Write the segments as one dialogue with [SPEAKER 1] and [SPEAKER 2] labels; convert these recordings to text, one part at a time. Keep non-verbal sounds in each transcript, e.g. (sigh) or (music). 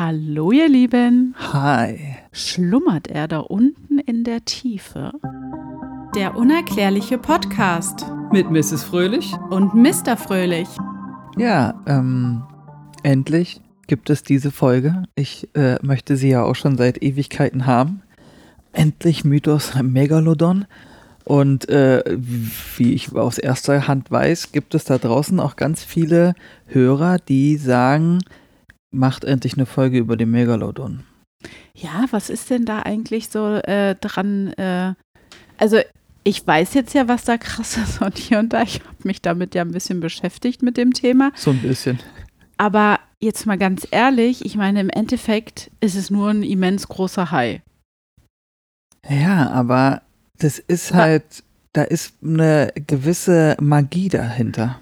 [SPEAKER 1] Hallo ihr Lieben.
[SPEAKER 2] Hi.
[SPEAKER 1] Schlummert er da unten in der Tiefe? Der unerklärliche Podcast
[SPEAKER 2] Mit Mrs. Fröhlich?
[SPEAKER 1] und Mr. Fröhlich.
[SPEAKER 2] Ja, ähm, endlich gibt es diese Folge. Ich äh, möchte sie ja auch schon seit Ewigkeiten haben. Endlich Mythos Megalodon. Und äh, wie ich aus erster Hand weiß, gibt es da draußen auch ganz viele Hörer, die sagen, macht endlich eine Folge über den Megalodon.
[SPEAKER 1] Ja, was ist denn da eigentlich so äh, dran? Äh, also ich weiß jetzt ja, was da krass ist und hier und da. Ich habe mich damit ja ein bisschen beschäftigt mit dem Thema.
[SPEAKER 2] So ein bisschen.
[SPEAKER 1] Aber jetzt mal ganz ehrlich, ich meine, im Endeffekt ist es nur ein immens großer Hai.
[SPEAKER 2] Ja, aber das ist halt, da ist eine gewisse Magie dahinter.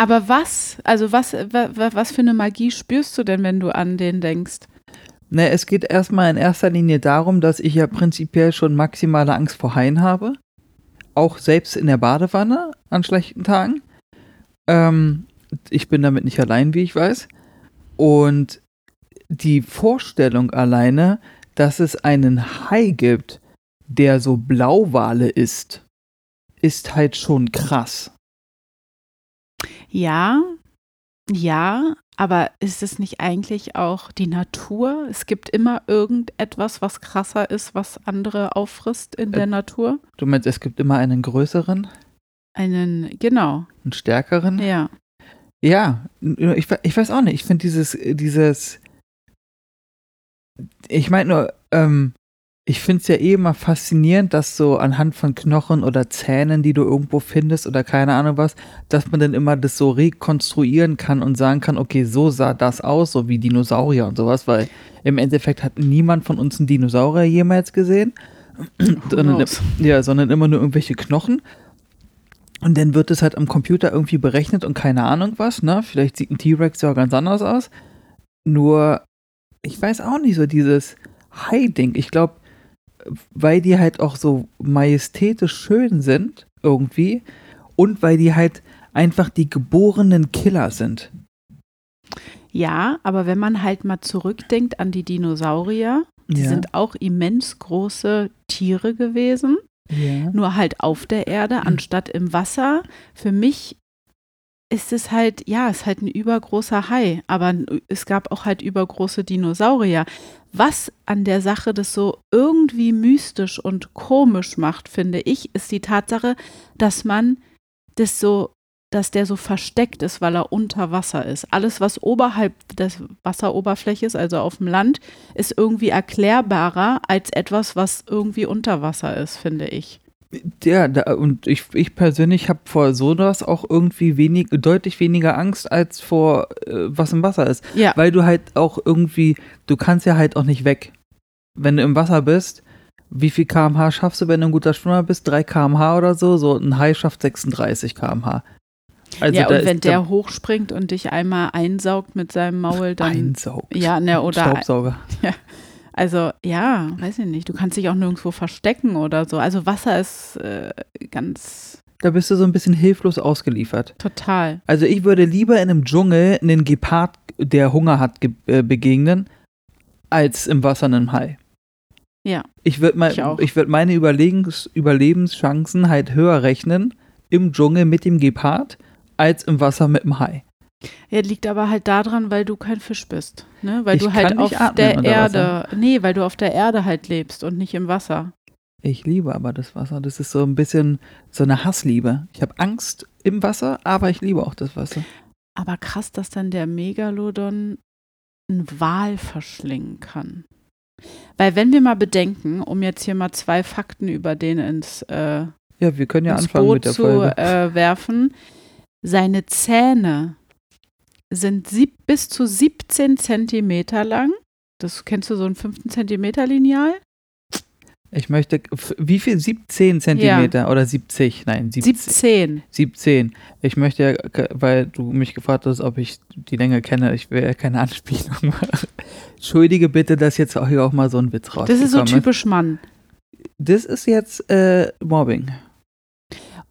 [SPEAKER 1] Aber was, also was, wa, wa, was für eine Magie spürst du denn, wenn du an den denkst?
[SPEAKER 2] Ne, es geht erstmal in erster Linie darum, dass ich ja prinzipiell schon maximale Angst vor Haien habe. Auch selbst in der Badewanne an schlechten Tagen. Ähm, ich bin damit nicht allein, wie ich weiß. Und die Vorstellung alleine, dass es einen Hai gibt, der so Blauwale ist, ist halt schon krass.
[SPEAKER 1] Ja, ja, aber ist es nicht eigentlich auch die Natur? Es gibt immer irgendetwas, was krasser ist, was andere auffrisst in der
[SPEAKER 2] Äh,
[SPEAKER 1] Natur.
[SPEAKER 2] Du meinst, es gibt immer einen größeren,
[SPEAKER 1] Einen, genau,
[SPEAKER 2] einen stärkeren?
[SPEAKER 1] ja.
[SPEAKER 2] Ja, ich, ich weiß auch nicht. Ich finde dieses, dieses, ich meine nur, ähm, ich finde es ja eh immer faszinierend, dass so anhand von Knochen oder Zähnen, die du irgendwo findest oder keine Ahnung was, dass man dann immer das so rekonstruieren kann und sagen kann, okay, so sah das aus, so wie Dinosaurier und sowas, weil im Endeffekt hat niemand von uns einen Dinosaurier jemals gesehen, sondern, ja, sondern immer nur irgendwelche Knochen. Und dann wird es halt am Computer irgendwie berechnet und keine Ahnung was, ne? Vielleicht sieht ein T-Rex ja auch ganz anders aus. Nur, ich weiß auch nicht, so dieses Hai-Ding. Ich glaube, weil die halt auch so majestätisch schön sind, irgendwie, und weil die halt einfach die geborenen Killer sind.
[SPEAKER 1] Ja, aber wenn man halt mal zurückdenkt an die Dinosaurier, die
[SPEAKER 2] Ja.
[SPEAKER 1] sind auch immens große Tiere gewesen,
[SPEAKER 2] Ja.
[SPEAKER 1] nur halt auf der Erde anstatt im Wasser. Für mich ist es halt, ja, es ist halt ein übergroßer Hai, aber es gab auch halt übergroße Dinosaurier. Was an der Sache das so irgendwie mystisch und komisch macht, finde ich, ist die Tatsache, dass man das so, dass der so versteckt ist, weil er unter Wasser ist. Alles, was oberhalb Wasseroberfläche ist, also auf dem Land, ist irgendwie erklärbarer als etwas, was irgendwie unter Wasser ist, finde ich.
[SPEAKER 2] Ja, da, und ich, ich persönlich habe vor sowas auch irgendwie wenig, deutlich weniger Angst als vor äh, was im Wasser ist.
[SPEAKER 1] Ja.
[SPEAKER 2] Weil du halt auch irgendwie, du kannst ja halt auch nicht weg. Wenn du im Wasser bist, wie viel kmh schaffst du, wenn du ein guter Schwimmer bist? 3 kmh oder so? So ein Hai schafft 36 kmh. Also
[SPEAKER 1] ja, und wenn der hochspringt und dich einmal einsaugt mit seinem Maul, dann.
[SPEAKER 2] einsaugt.
[SPEAKER 1] Ja, ne, oder.
[SPEAKER 2] Staubsauger. (laughs)
[SPEAKER 1] Also, ja, weiß ich nicht. Du kannst dich auch nirgendwo verstecken oder so. Also, Wasser ist äh, ganz
[SPEAKER 2] Da bist du so ein bisschen hilflos ausgeliefert.
[SPEAKER 1] total.
[SPEAKER 2] Also ich würde lieber in einem Dschungel einen Gepard, der Hunger hat, äh, begegnen, als im Wasser einem Hai.
[SPEAKER 1] Ja.
[SPEAKER 2] Ich würde
[SPEAKER 1] Ich auch.
[SPEAKER 2] ich würd meine Überlegens Überlebenschancen halt höher rechnen im Dschungel mit dem Gepard als im Wasser mit dem Hai.
[SPEAKER 1] Ja, liegt aber halt daran, weil du kein Fisch bist. Ne? Weil
[SPEAKER 2] Ich
[SPEAKER 1] du halt auf der Erde. Nee, weil du auf der Erde halt lebst und nicht im Wasser.
[SPEAKER 2] Ich liebe aber das Wasser. Das ist so ein bisschen so eine Hassliebe. Ich habe Angst im Wasser, aber ich liebe auch das Wasser.
[SPEAKER 1] Aber krass, dass dann der Megalodon einen Wal verschlingen kann. Weil wenn wir mal bedenken, um jetzt hier mal zwei Fakten über den ins, äh,
[SPEAKER 2] Ja, wir können ja
[SPEAKER 1] ins
[SPEAKER 2] anfangen
[SPEAKER 1] Boot
[SPEAKER 2] mit der
[SPEAKER 1] zu
[SPEAKER 2] Folge.
[SPEAKER 1] äh, werfen, seine Zähne sind sieb bis zu 17 Zentimeter lang. Das kennst du so ein 15 Zentimeter Lineal?
[SPEAKER 2] Ich möchte, wie viel? 17 Zentimeter oder 70? Nein, 17.
[SPEAKER 1] 17.
[SPEAKER 2] 17. Ich möchte ja, weil du mich gefragt hast, ob ich die Länge kenne, ich will ja keine Anspielung (laughs) machen. Entschuldige bitte, dass jetzt auch hier auch mal so ein Witz
[SPEAKER 1] Das
[SPEAKER 2] rausgekommen
[SPEAKER 1] ist so typisch Mann.
[SPEAKER 2] Das ist jetzt äh, Mobbing.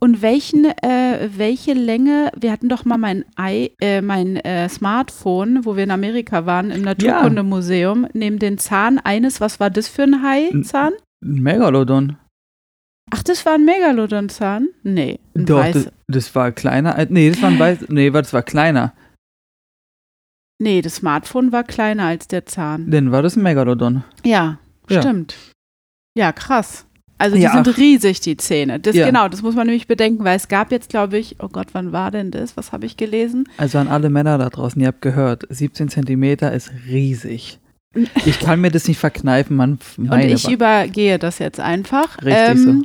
[SPEAKER 1] Und welchen, äh, welche Länge, wir hatten doch mal mein, I, äh, mein äh, Smartphone, wo wir in Amerika waren, im Naturkundemuseum, neben den Zahn eines, was war das für ein Hai-Zahn?
[SPEAKER 2] Ein Megalodon.
[SPEAKER 1] Ach, das war ein Megalodon-Zahn? Nee. Ein
[SPEAKER 2] Doch, das, das war kleiner. Nee, das war ein weiß. Nee, das war kleiner.
[SPEAKER 1] nee, das Smartphone war kleiner als der Zahn.
[SPEAKER 2] Dann war das ein Megalodon.
[SPEAKER 1] Ja,
[SPEAKER 2] Ja.
[SPEAKER 1] stimmt. Ja, krass. Also die
[SPEAKER 2] Ja,
[SPEAKER 1] sind riesig, die Zähne. Das,
[SPEAKER 2] Ja.
[SPEAKER 1] Genau, das muss man nämlich bedenken, weil es gab jetzt, glaube ich, oh Gott, wann war denn das? Was habe ich gelesen?
[SPEAKER 2] Also an alle Männer da draußen, ihr habt gehört, 17 Zentimeter ist riesig. Ich kann mir das nicht verkneifen, man.
[SPEAKER 1] Und ich
[SPEAKER 2] Wa-
[SPEAKER 1] übergehe das jetzt einfach.
[SPEAKER 2] Richtig so.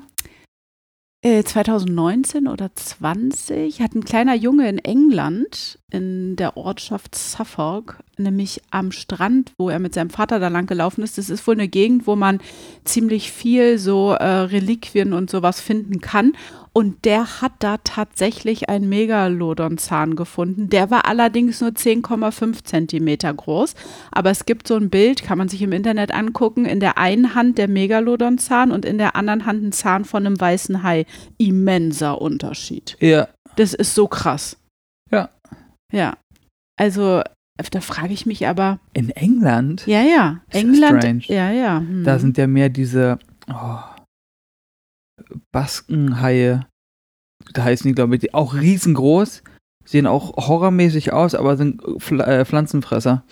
[SPEAKER 1] äh, 2019 oder 20 hat ein kleiner Junge in England in der Ortschaft Suffolk, nämlich am Strand, wo er mit seinem Vater da lang gelaufen ist. Das ist wohl eine Gegend, wo man ziemlich viel so äh, Reliquien und sowas finden kann. Und der hat da tatsächlich einen Megalodon-Zahn gefunden. Der war allerdings nur 10,5 Zentimeter groß. Aber es gibt so ein Bild, kann man sich im Internet angucken. In der einen Hand der Megalodon-Zahn und in der anderen Hand ein Zahn von einem weißen Hai. Immenser Unterschied.
[SPEAKER 2] Ja,
[SPEAKER 1] Das ist so krass.
[SPEAKER 2] Ja.
[SPEAKER 1] Also, da frage ich mich aber,
[SPEAKER 2] in England,
[SPEAKER 1] ja, ja,
[SPEAKER 2] Ist
[SPEAKER 1] England,
[SPEAKER 2] strange.
[SPEAKER 1] ja, ja. hm.
[SPEAKER 2] da sind ja mehr diese oh, Baskenhaie. Da heißen die, glaube ich, auch riesengroß. Sehen auch horrormäßig aus, aber sind Pfl äh, Pflanzenfresser.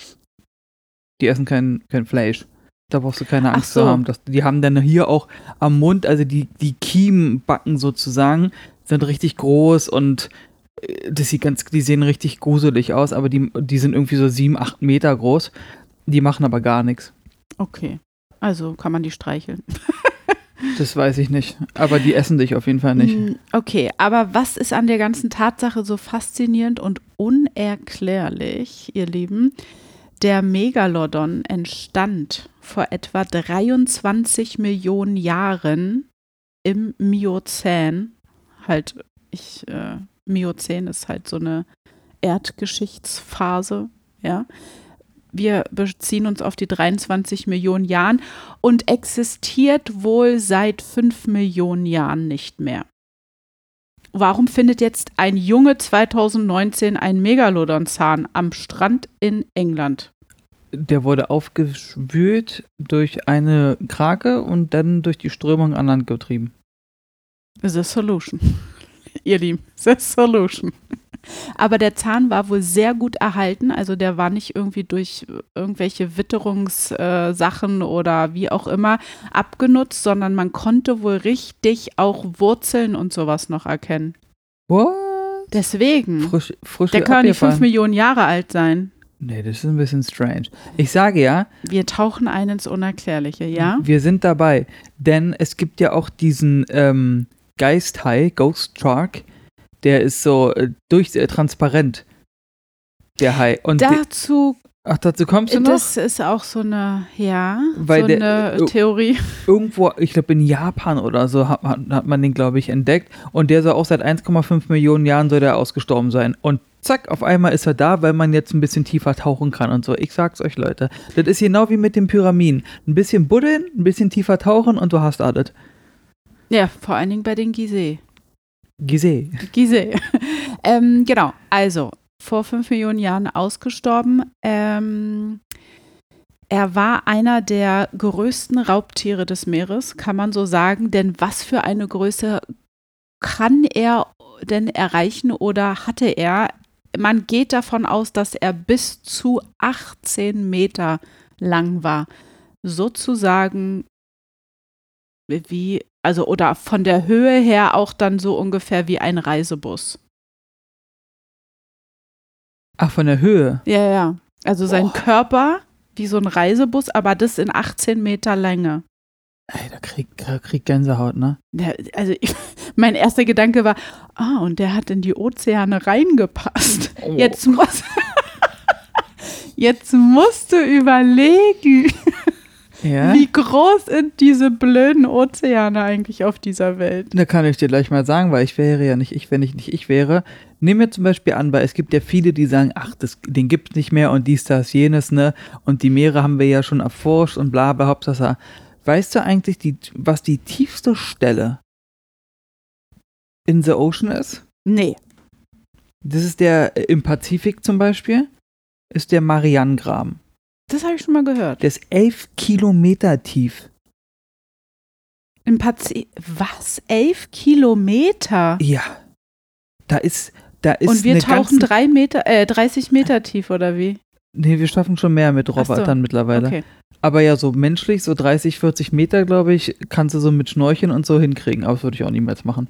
[SPEAKER 2] Die essen kein, kein Fleisch. Da brauchst du keine Angst
[SPEAKER 1] so.
[SPEAKER 2] zu haben. Das, die haben dann hier auch am Mund, also die, die Kiembacken sozusagen, sind richtig groß und äh, das sieht ganz, die sehen richtig gruselig aus, aber die, die sind irgendwie so sieben, acht Meter groß. Die machen aber gar nichts.
[SPEAKER 1] Okay. Also kann man die streicheln. (laughs)
[SPEAKER 2] Das weiß ich nicht. Aber die essen dich auf jeden Fall nicht.
[SPEAKER 1] Hm, Okay, aber was ist an der ganzen Tatsache so faszinierend und unerklärlich, ihr Lieben? Der Megalodon entstand vor etwa 23 Millionen Jahren im Miozän. Halt, ich, äh, Miozän ist halt so eine Erdgeschichtsphase, ja. Wir beziehen uns auf die 23 Millionen Jahren und existiert wohl seit 5 Millionen Jahren nicht mehr. Warum findet jetzt ein Junge 2019 einen Megalodon-Zahn am Strand in England?
[SPEAKER 2] Der wurde aufgewühlt durch eine Krake und dann durch die Strömung an Land getrieben.
[SPEAKER 1] The Solution. (laughs) Ihr Lieben, (laughs) The Solution. Aber der Zahn war wohl sehr gut erhalten. Also der war nicht irgendwie durch irgendwelche Witterungssachen oder wie auch immer abgenutzt, sondern man konnte wohl richtig auch Wurzeln und sowas noch erkennen.
[SPEAKER 2] What?
[SPEAKER 1] Deswegen.
[SPEAKER 2] Frisch, frisch
[SPEAKER 1] Der kann nicht
[SPEAKER 2] abgefahren.
[SPEAKER 1] fünf Millionen Jahre alt sein.
[SPEAKER 2] Nee, das ist ein bisschen strange. Ich sage ja,
[SPEAKER 1] Wir tauchen ein ins Unerklärliche, ja?
[SPEAKER 2] wir sind dabei. Denn es gibt ja auch diesen ähm, Geisthai, Ghost Shark, der ist so äh, durch äh, transparent. Der Hai. Und
[SPEAKER 1] Dazu,
[SPEAKER 2] ach, dazu kommst du noch?
[SPEAKER 1] das ist auch so eine, ja,
[SPEAKER 2] Weil
[SPEAKER 1] so
[SPEAKER 2] der-
[SPEAKER 1] eine
[SPEAKER 2] oh.
[SPEAKER 1] Theorie.
[SPEAKER 2] Irgendwo, ich glaube in Japan oder so, hat, man- hat man den, glaube ich, entdeckt. Und der soll auch seit 1,5 Millionen Jahren soll der ausgestorben sein. Und zack, auf einmal ist er da, weil man jetzt ein bisschen tiefer tauchen kann und so. Ich sag's euch, Leute. Das ist genau wie mit den Pyramiden. Ein bisschen buddeln, ein bisschen tiefer tauchen und du hast alles.
[SPEAKER 1] Ja, vor allen Dingen bei den Gizeh.
[SPEAKER 2] Gizeh.
[SPEAKER 1] Gizeh. (laughs) ähm, genau, also vor fünf Millionen Jahren ausgestorben. Ähm, er war einer der größten Raubtiere des Meeres, kann man so sagen. Denn was für eine Größe kann er denn erreichen oder hatte er? Man geht davon aus, dass er bis zu 18 Meter lang war. Sozusagen wie, also oder von der Höhe her auch dann so ungefähr wie ein Reisebus.
[SPEAKER 2] Ach, von der Höhe.
[SPEAKER 1] Ja, ja. Also sein
[SPEAKER 2] Boah.
[SPEAKER 1] Körper wie so ein Reisebus, aber das in 18 Meter Länge.
[SPEAKER 2] Ey, da krieg, da krieg Gänsehaut, ne?
[SPEAKER 1] Der, also ich, (laughs) mein erster Gedanke war, ah, und der hat in die Ozeane reingepasst.
[SPEAKER 2] Oh.
[SPEAKER 1] Jetzt muss, (laughs) jetzt musst du überlegen, (laughs)
[SPEAKER 2] Ja?
[SPEAKER 1] wie groß sind diese blöden Ozeane eigentlich auf dieser Welt.
[SPEAKER 2] Da kann ich dir gleich mal sagen, weil ich wäre ja nicht ich, wenn ich nicht ich wäre. Nehmen wir zum Beispiel an, weil es gibt ja viele, die sagen, ach, das, den gibt's nicht mehr und dies, das, jenes, ne? Und die Meere haben wir ja schon erforscht und bla, bla, Hauptsache. Weißt du eigentlich, die, was die tiefste Stelle in the Ocean ist?
[SPEAKER 1] Nee.
[SPEAKER 2] Das ist der äh, im Pazifik zum Beispiel, ist der Marianengraben.
[SPEAKER 1] Das habe ich schon mal gehört.
[SPEAKER 2] Der ist elf Kilometer tief.
[SPEAKER 1] Im Pazifik. Was? Elf Kilometer?
[SPEAKER 2] Ja. Da ist, da ist
[SPEAKER 1] Und wir tauchen drei Meter, äh, 30 Meter tief, oder wie?
[SPEAKER 2] Nee, wir schaffen schon mehr mit
[SPEAKER 1] Ach so.
[SPEAKER 2] Robotern mittlerweile.
[SPEAKER 1] Okay.
[SPEAKER 2] Aber ja, so menschlich, so 30, 40 Meter, glaube ich, kannst du so mit Schnorcheln und so hinkriegen. Aber das würde ich auch niemals machen.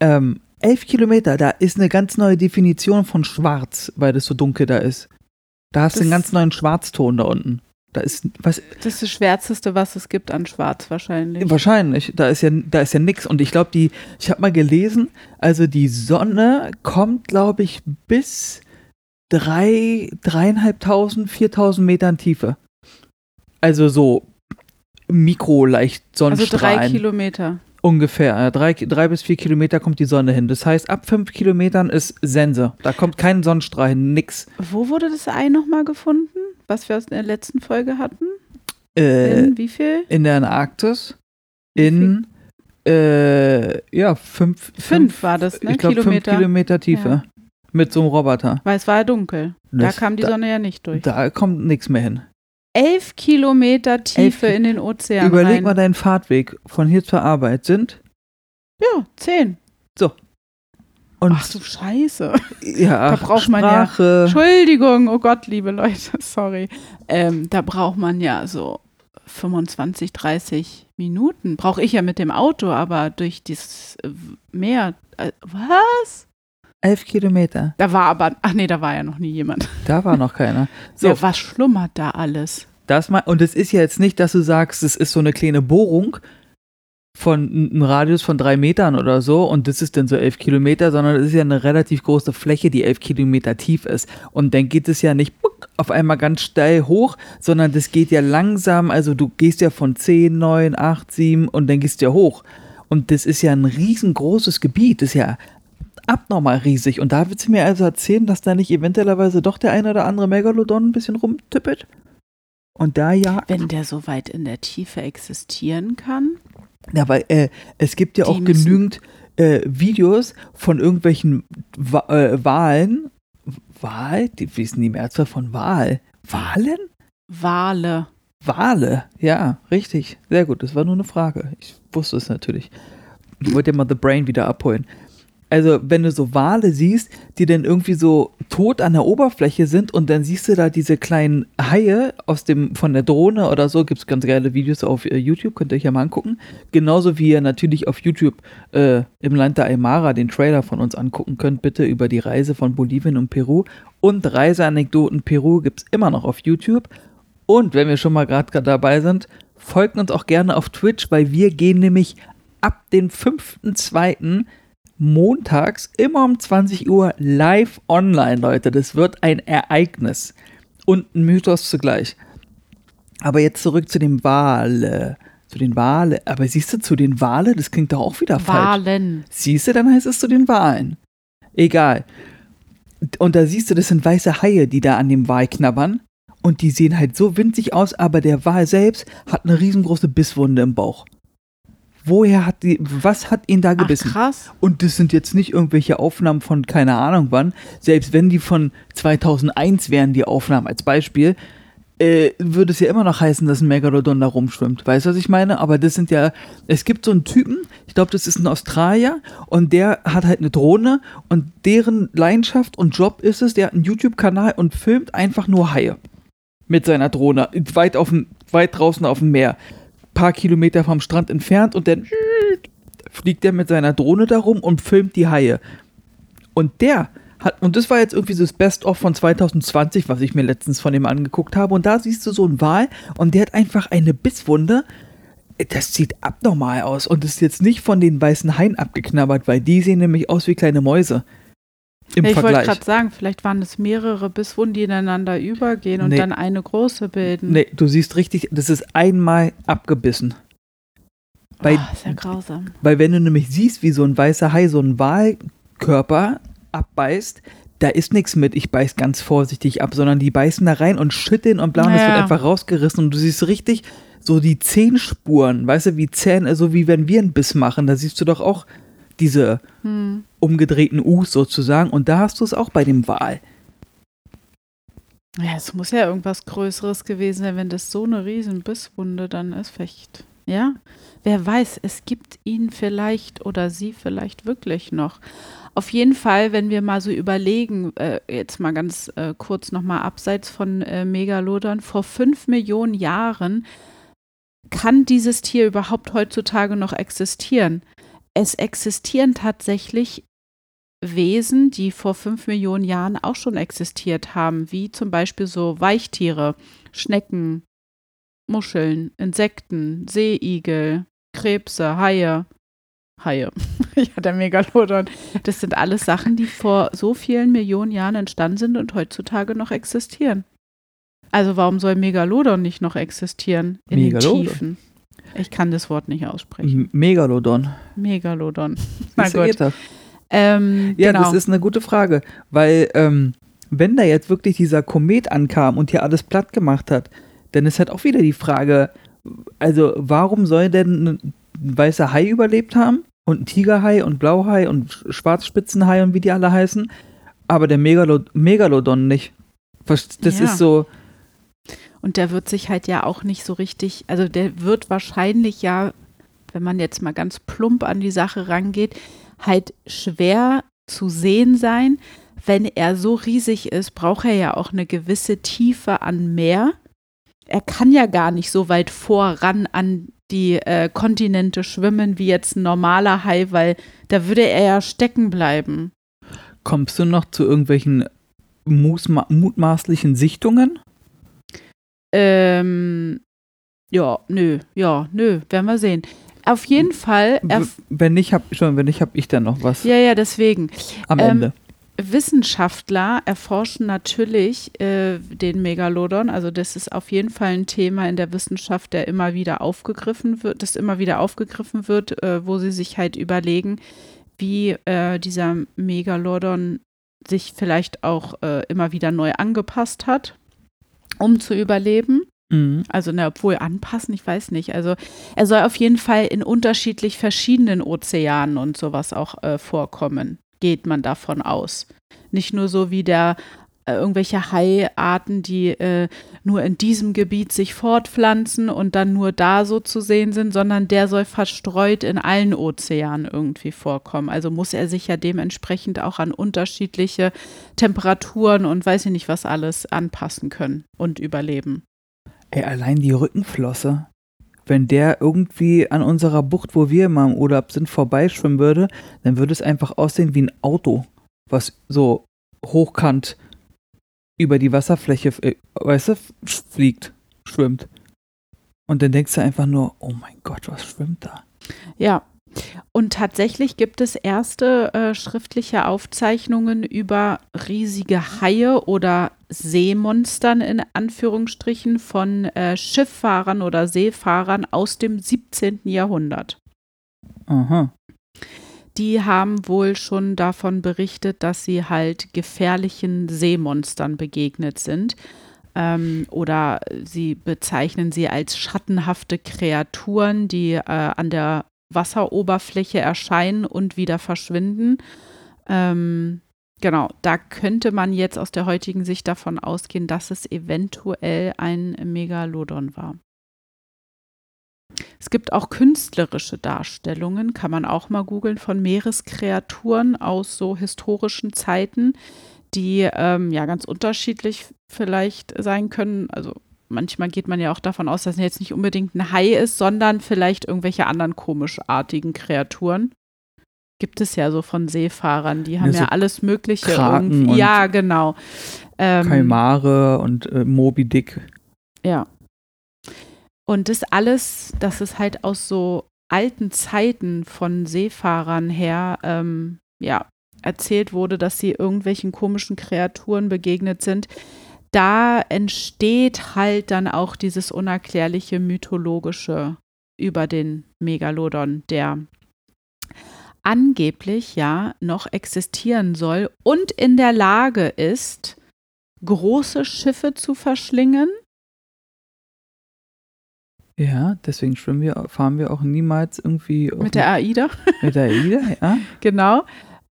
[SPEAKER 2] Ähm, 11 Kilometer, da ist eine ganz neue Definition von schwarz, weil das so dunkel da ist. Da hast du einen ganz neuen Schwarzton da unten. Da ist, was,
[SPEAKER 1] Das ist das Schwärzeste, was es gibt an Schwarz wahrscheinlich.
[SPEAKER 2] wahrscheinlich, da ist ja, da ist ja nix. Und ich glaube, die, ich habe mal gelesen, also die Sonne kommt, glaube ich, bis drei, dreieinhalbtausend, viertausend Metern Tiefe. Also so mikro leicht
[SPEAKER 1] Also
[SPEAKER 2] Sonnenstrahlen.
[SPEAKER 1] drei Kilometer.
[SPEAKER 2] Ungefähr. äh, Drei, drei bis vier Kilometer kommt die Sonne hin. Das heißt, ab fünf Kilometern ist Sense. Da kommt kein Sonnenstrahl hin, nix.
[SPEAKER 1] Wo wurde das Ei nochmal gefunden? Was wir aus der letzten Folge hatten?
[SPEAKER 2] Äh,
[SPEAKER 1] In wie viel?
[SPEAKER 2] in der Antarktis. In, äh, ja, fünf,
[SPEAKER 1] Fünf war das, ne?
[SPEAKER 2] Ich glaube, fünf
[SPEAKER 1] Kilometer.
[SPEAKER 2] Tiefe.
[SPEAKER 1] Ja.
[SPEAKER 2] Mit so einem Roboter.
[SPEAKER 1] Weil es war ja dunkel. Da
[SPEAKER 2] Das-
[SPEAKER 1] kam die
[SPEAKER 2] da,
[SPEAKER 1] Sonne ja nicht durch.
[SPEAKER 2] Da kommt nichts mehr hin.
[SPEAKER 1] Elf Kilometer Tiefe
[SPEAKER 2] Ki-
[SPEAKER 1] in den Ozean
[SPEAKER 2] Überleg
[SPEAKER 1] rein.
[SPEAKER 2] mal deinen Fahrtweg von hier zur Arbeit sind.
[SPEAKER 1] Ja, zehn.
[SPEAKER 2] Und
[SPEAKER 1] Ach du Scheiße.
[SPEAKER 2] ja,
[SPEAKER 1] da braucht man ja-
[SPEAKER 2] Sprache.
[SPEAKER 1] Entschuldigung, oh Gott, liebe Leute, (laughs) sorry. Ähm, da braucht man ja so 25, 30 Minuten. Brauche ich ja mit dem Auto, aber durch dieses äh, Meer. Äh, was?
[SPEAKER 2] Elf Kilometer.
[SPEAKER 1] Da war aber, ach nee, da war ja noch nie jemand.
[SPEAKER 2] Da war noch keiner. (laughs) So,
[SPEAKER 1] Ja, was schlummert da alles?
[SPEAKER 2] Das mal, und es ist ja jetzt nicht, dass du sagst, es ist so eine kleine Bohrung von einem Radius von drei Metern oder so und das ist dann so elf Kilometer, sondern es ist ja eine relativ große Fläche, die elf Kilometer tief ist. Und dann geht es ja nicht auf einmal ganz steil hoch, sondern das geht ja langsam, also du gehst ja von 10, 9, 8, 7 und dann gehst du ja hoch. Und das ist ja ein riesengroßes Gebiet, das ist ja abnormal riesig. Und da willst du mir also erzählen, dass da nicht eventuellerweise doch der eine oder andere Megalodon ein bisschen rumtippet? Und da ja
[SPEAKER 1] Wenn der so weit in der Tiefe existieren kann.
[SPEAKER 2] Ja, weil äh, es gibt ja auch genügend äh, Videos von irgendwelchen Wa äh, Wahlen. Wahl? Die, wie ist denn die Mehrzahl von Wahl? Wahlen?
[SPEAKER 1] Wale.
[SPEAKER 2] Wale, ja, richtig. Sehr gut, das war nur eine Frage. Ich wusste es natürlich. Ich wollte ja mal The Brain wieder abholen. Also, wenn du so Wale siehst, die dann irgendwie so tot an der Oberfläche sind und dann siehst du da diese kleinen Haie aus dem, von der Drohne oder so, gibt es ganz geile Videos auf äh, YouTube, könnt ihr euch ja mal angucken. Genauso wie ihr natürlich auf YouTube äh, im Land der Aymara den Trailer von uns angucken könnt, bitte über die Reise von Bolivien und Peru. Und Reiseanekdoten Peru gibt es immer noch auf YouTube. Und wenn wir schon mal gerade dabei sind, folgt uns auch gerne auf Twitch, weil wir gehen nämlich ab den 5.2. montags immer um 20 Uhr live online, Leute. Das wird ein Ereignis. Und ein Mythos zugleich. Aber jetzt zurück zu den Wale. Zu den Wale. Aber siehst du, zu den Wale, das klingt doch auch wieder falsch.
[SPEAKER 1] Walen.
[SPEAKER 2] Siehst du, dann heißt es zu den Walen. Egal. Und da siehst du, das sind weiße Haie, die da an dem Wal knabbern. Und die sehen halt so winzig aus, aber der Wal selbst hat eine riesengroße Bisswunde im Bauch. Woher hat die, was hat ihn da
[SPEAKER 1] Ach,
[SPEAKER 2] gebissen?
[SPEAKER 1] krass.
[SPEAKER 2] Und das sind jetzt nicht irgendwelche Aufnahmen von keine Ahnung wann. Selbst wenn die von 2001 wären, die Aufnahmen als Beispiel, äh, würde es ja immer noch heißen, dass ein Megalodon da rumschwimmt. Weißt du, was ich meine? Aber das sind ja, es gibt so einen Typen, ich glaube, das ist ein Australier und der hat halt eine Drohne und deren Leidenschaft und Job ist es, der hat einen YouTube-Kanal und filmt einfach nur Haie. Mit seiner Drohne, weit, auf dem, weit draußen auf dem Meer. Paar Kilometer vom Strand entfernt und dann fliegt er mit seiner Drohne da rum und filmt die Haie. Und der hat, und das war jetzt irgendwie so das Best-of von 2020, was ich mir letztens von ihm angeguckt habe. Und da siehst du so einen Wal und der hat einfach eine Bisswunde. Das sieht abnormal aus und ist jetzt nicht von den weißen Haien abgeknabbert, weil die sehen nämlich aus wie kleine Mäuse. Im
[SPEAKER 1] ich wollte gerade sagen, vielleicht waren es mehrere Bisswunden, die ineinander übergehen und
[SPEAKER 2] Nee.
[SPEAKER 1] dann eine große bilden.
[SPEAKER 2] Nee, du siehst richtig, das ist einmal abgebissen. bei-
[SPEAKER 1] oh, ist ja grausam.
[SPEAKER 2] Weil wenn du nämlich siehst, wie so ein weißer Hai so einen Walkörper abbeißt, da ist nichts mit, ich beiß ganz vorsichtig ab, sondern die beißen da rein und schütteln und bla, und das
[SPEAKER 1] Ja.
[SPEAKER 2] wird einfach rausgerissen und du siehst richtig so die Zehenspuren, weißt du, wie Zähne, so wie wenn wir einen Biss machen, da siehst du doch auch diese hm. umgedrehten U's sozusagen. Und da hast du es auch bei dem Wal.
[SPEAKER 1] Ja, es muss ja irgendwas Größeres gewesen sein, wenn das so eine riesen Bisswunde dann ist. Vielleicht, ja. Wer weiß, es gibt ihn vielleicht oder sie vielleicht wirklich noch. Auf jeden Fall, wenn wir mal so überlegen, äh, jetzt mal ganz äh, kurz nochmal abseits von äh, Megalodon, vor fünf Millionen Jahren kann dieses Tier überhaupt heutzutage noch existieren? Es existieren tatsächlich Wesen, die vor fünf Millionen Jahren auch schon existiert haben, wie zum Beispiel so Weichtiere, Schnecken, Muscheln, Insekten, Seeigel, Krebse, Haie. Haie. (laughs) ja, der Megalodon. Das sind alles Sachen, die vor so vielen Millionen Jahren entstanden sind und heutzutage noch existieren. Also warum soll Megalodon nicht noch existieren in Megalodon. den Tiefen? Ich kann das Wort nicht aussprechen.
[SPEAKER 2] Megalodon.
[SPEAKER 1] Megalodon. (laughs) Na
[SPEAKER 2] gut. Ähm, ja, genau. das ist eine gute Frage, weil ähm, wenn da jetzt wirklich dieser Komet ankam und hier alles platt gemacht hat, dann ist halt auch wieder die Frage, also warum soll denn ein weißer Hai überlebt haben und ein Tigerhai und Blauhai und Schwarzspitzenhai und wie die alle heißen, aber der Megalod Megalodon nicht. Das ja. ist so.
[SPEAKER 1] Und der wird sich halt ja auch nicht so richtig, also der wird wahrscheinlich ja, wenn man jetzt mal ganz plump an die Sache rangeht, halt schwer zu sehen sein. Wenn er so riesig ist, braucht er ja auch eine gewisse Tiefe an Meer. Er kann ja gar nicht so weit voran an die äh, Kontinente schwimmen wie jetzt ein normaler Hai, weil da würde er ja stecken bleiben.
[SPEAKER 2] Kommst du noch zu irgendwelchen mutmaßlichen Sichtungen?
[SPEAKER 1] Ähm, ja, nö, ja, nö, werden wir sehen. Auf jeden Fall.
[SPEAKER 2] Wenn nicht, hab, schon, wenn nicht, habe ich dann noch was.
[SPEAKER 1] Ja, ja, deswegen.
[SPEAKER 2] Am ähm, Ende.
[SPEAKER 1] Wissenschaftler erforschen natürlich äh, den Megalodon. Also das ist auf jeden Fall ein Thema in der Wissenschaft, der immer wieder aufgegriffen wird, das immer wieder aufgegriffen wird, äh, wo sie sich halt überlegen, wie äh, dieser Megalodon sich vielleicht auch äh, immer wieder neu angepasst hat, um zu überleben. Mhm. Also, na, obwohl anpassen, ich weiß nicht. Also, er soll auf jeden Fall in unterschiedlich verschiedenen Ozeanen und sowas auch äh, vorkommen, geht man davon aus. Nicht nur so wie der irgendwelche Haiarten, die äh, nur in diesem Gebiet sich fortpflanzen und dann nur da so zu sehen sind, sondern der soll verstreut in allen Ozeanen irgendwie vorkommen. Also muss er sich ja dementsprechend auch an unterschiedliche Temperaturen und weiß ich nicht was alles anpassen können und überleben.
[SPEAKER 2] Ey, allein die Rückenflosse. Wenn der irgendwie an unserer Bucht, wo wir immer im Urlaub sind, vorbeischwimmen würde, dann würde es einfach aussehen wie ein Auto, was so hochkant über die Wasserfläche, äh, weißt du, fliegt, schwimmt. Und dann denkst du einfach nur, oh mein Gott, was schwimmt da?
[SPEAKER 1] Ja, und tatsächlich gibt es erste äh, schriftliche Aufzeichnungen über riesige Haie oder Seemonstern in Anführungsstrichen von äh, Schifffahrern oder Seefahrern aus dem 17. Jahrhundert.
[SPEAKER 2] Aha.
[SPEAKER 1] Die haben wohl schon davon berichtet, dass sie halt gefährlichen Seemonstern begegnet sind. Ähm, oder sie bezeichnen sie als schattenhafte Kreaturen, die äh, an der Wasseroberfläche erscheinen und wieder verschwinden. Ähm, genau, da könnte man jetzt aus der heutigen Sicht davon ausgehen, dass es eventuell ein Megalodon war. Es gibt auch künstlerische Darstellungen, kann man auch mal googeln, von Meereskreaturen aus so historischen Zeiten, die ähm, ja ganz unterschiedlich vielleicht sein können. Also manchmal geht man ja auch davon aus, dass es jetzt nicht unbedingt ein Hai ist, sondern vielleicht irgendwelche anderen komischartigen Kreaturen. Gibt es ja so von Seefahrern, die haben ja, so ja alles Mögliche irgendwie. Ja, genau.
[SPEAKER 2] Ähm, Kalmare und äh, Moby Dick.
[SPEAKER 1] Ja. Und das alles, das ist halt aus so alten Zeiten von Seefahrern her, ähm, ja, erzählt wurde, dass sie irgendwelchen komischen Kreaturen begegnet sind, da entsteht halt dann auch dieses unerklärliche mythologische über den Megalodon, der angeblich ja noch existieren soll und in der Lage ist, große Schiffe zu verschlingen
[SPEAKER 2] Ja, deswegen schwimmen wir, fahren wir auch niemals irgendwie
[SPEAKER 1] Mit der AIDA. (laughs)
[SPEAKER 2] mit der AIDA, ja. (laughs)
[SPEAKER 1] Genau.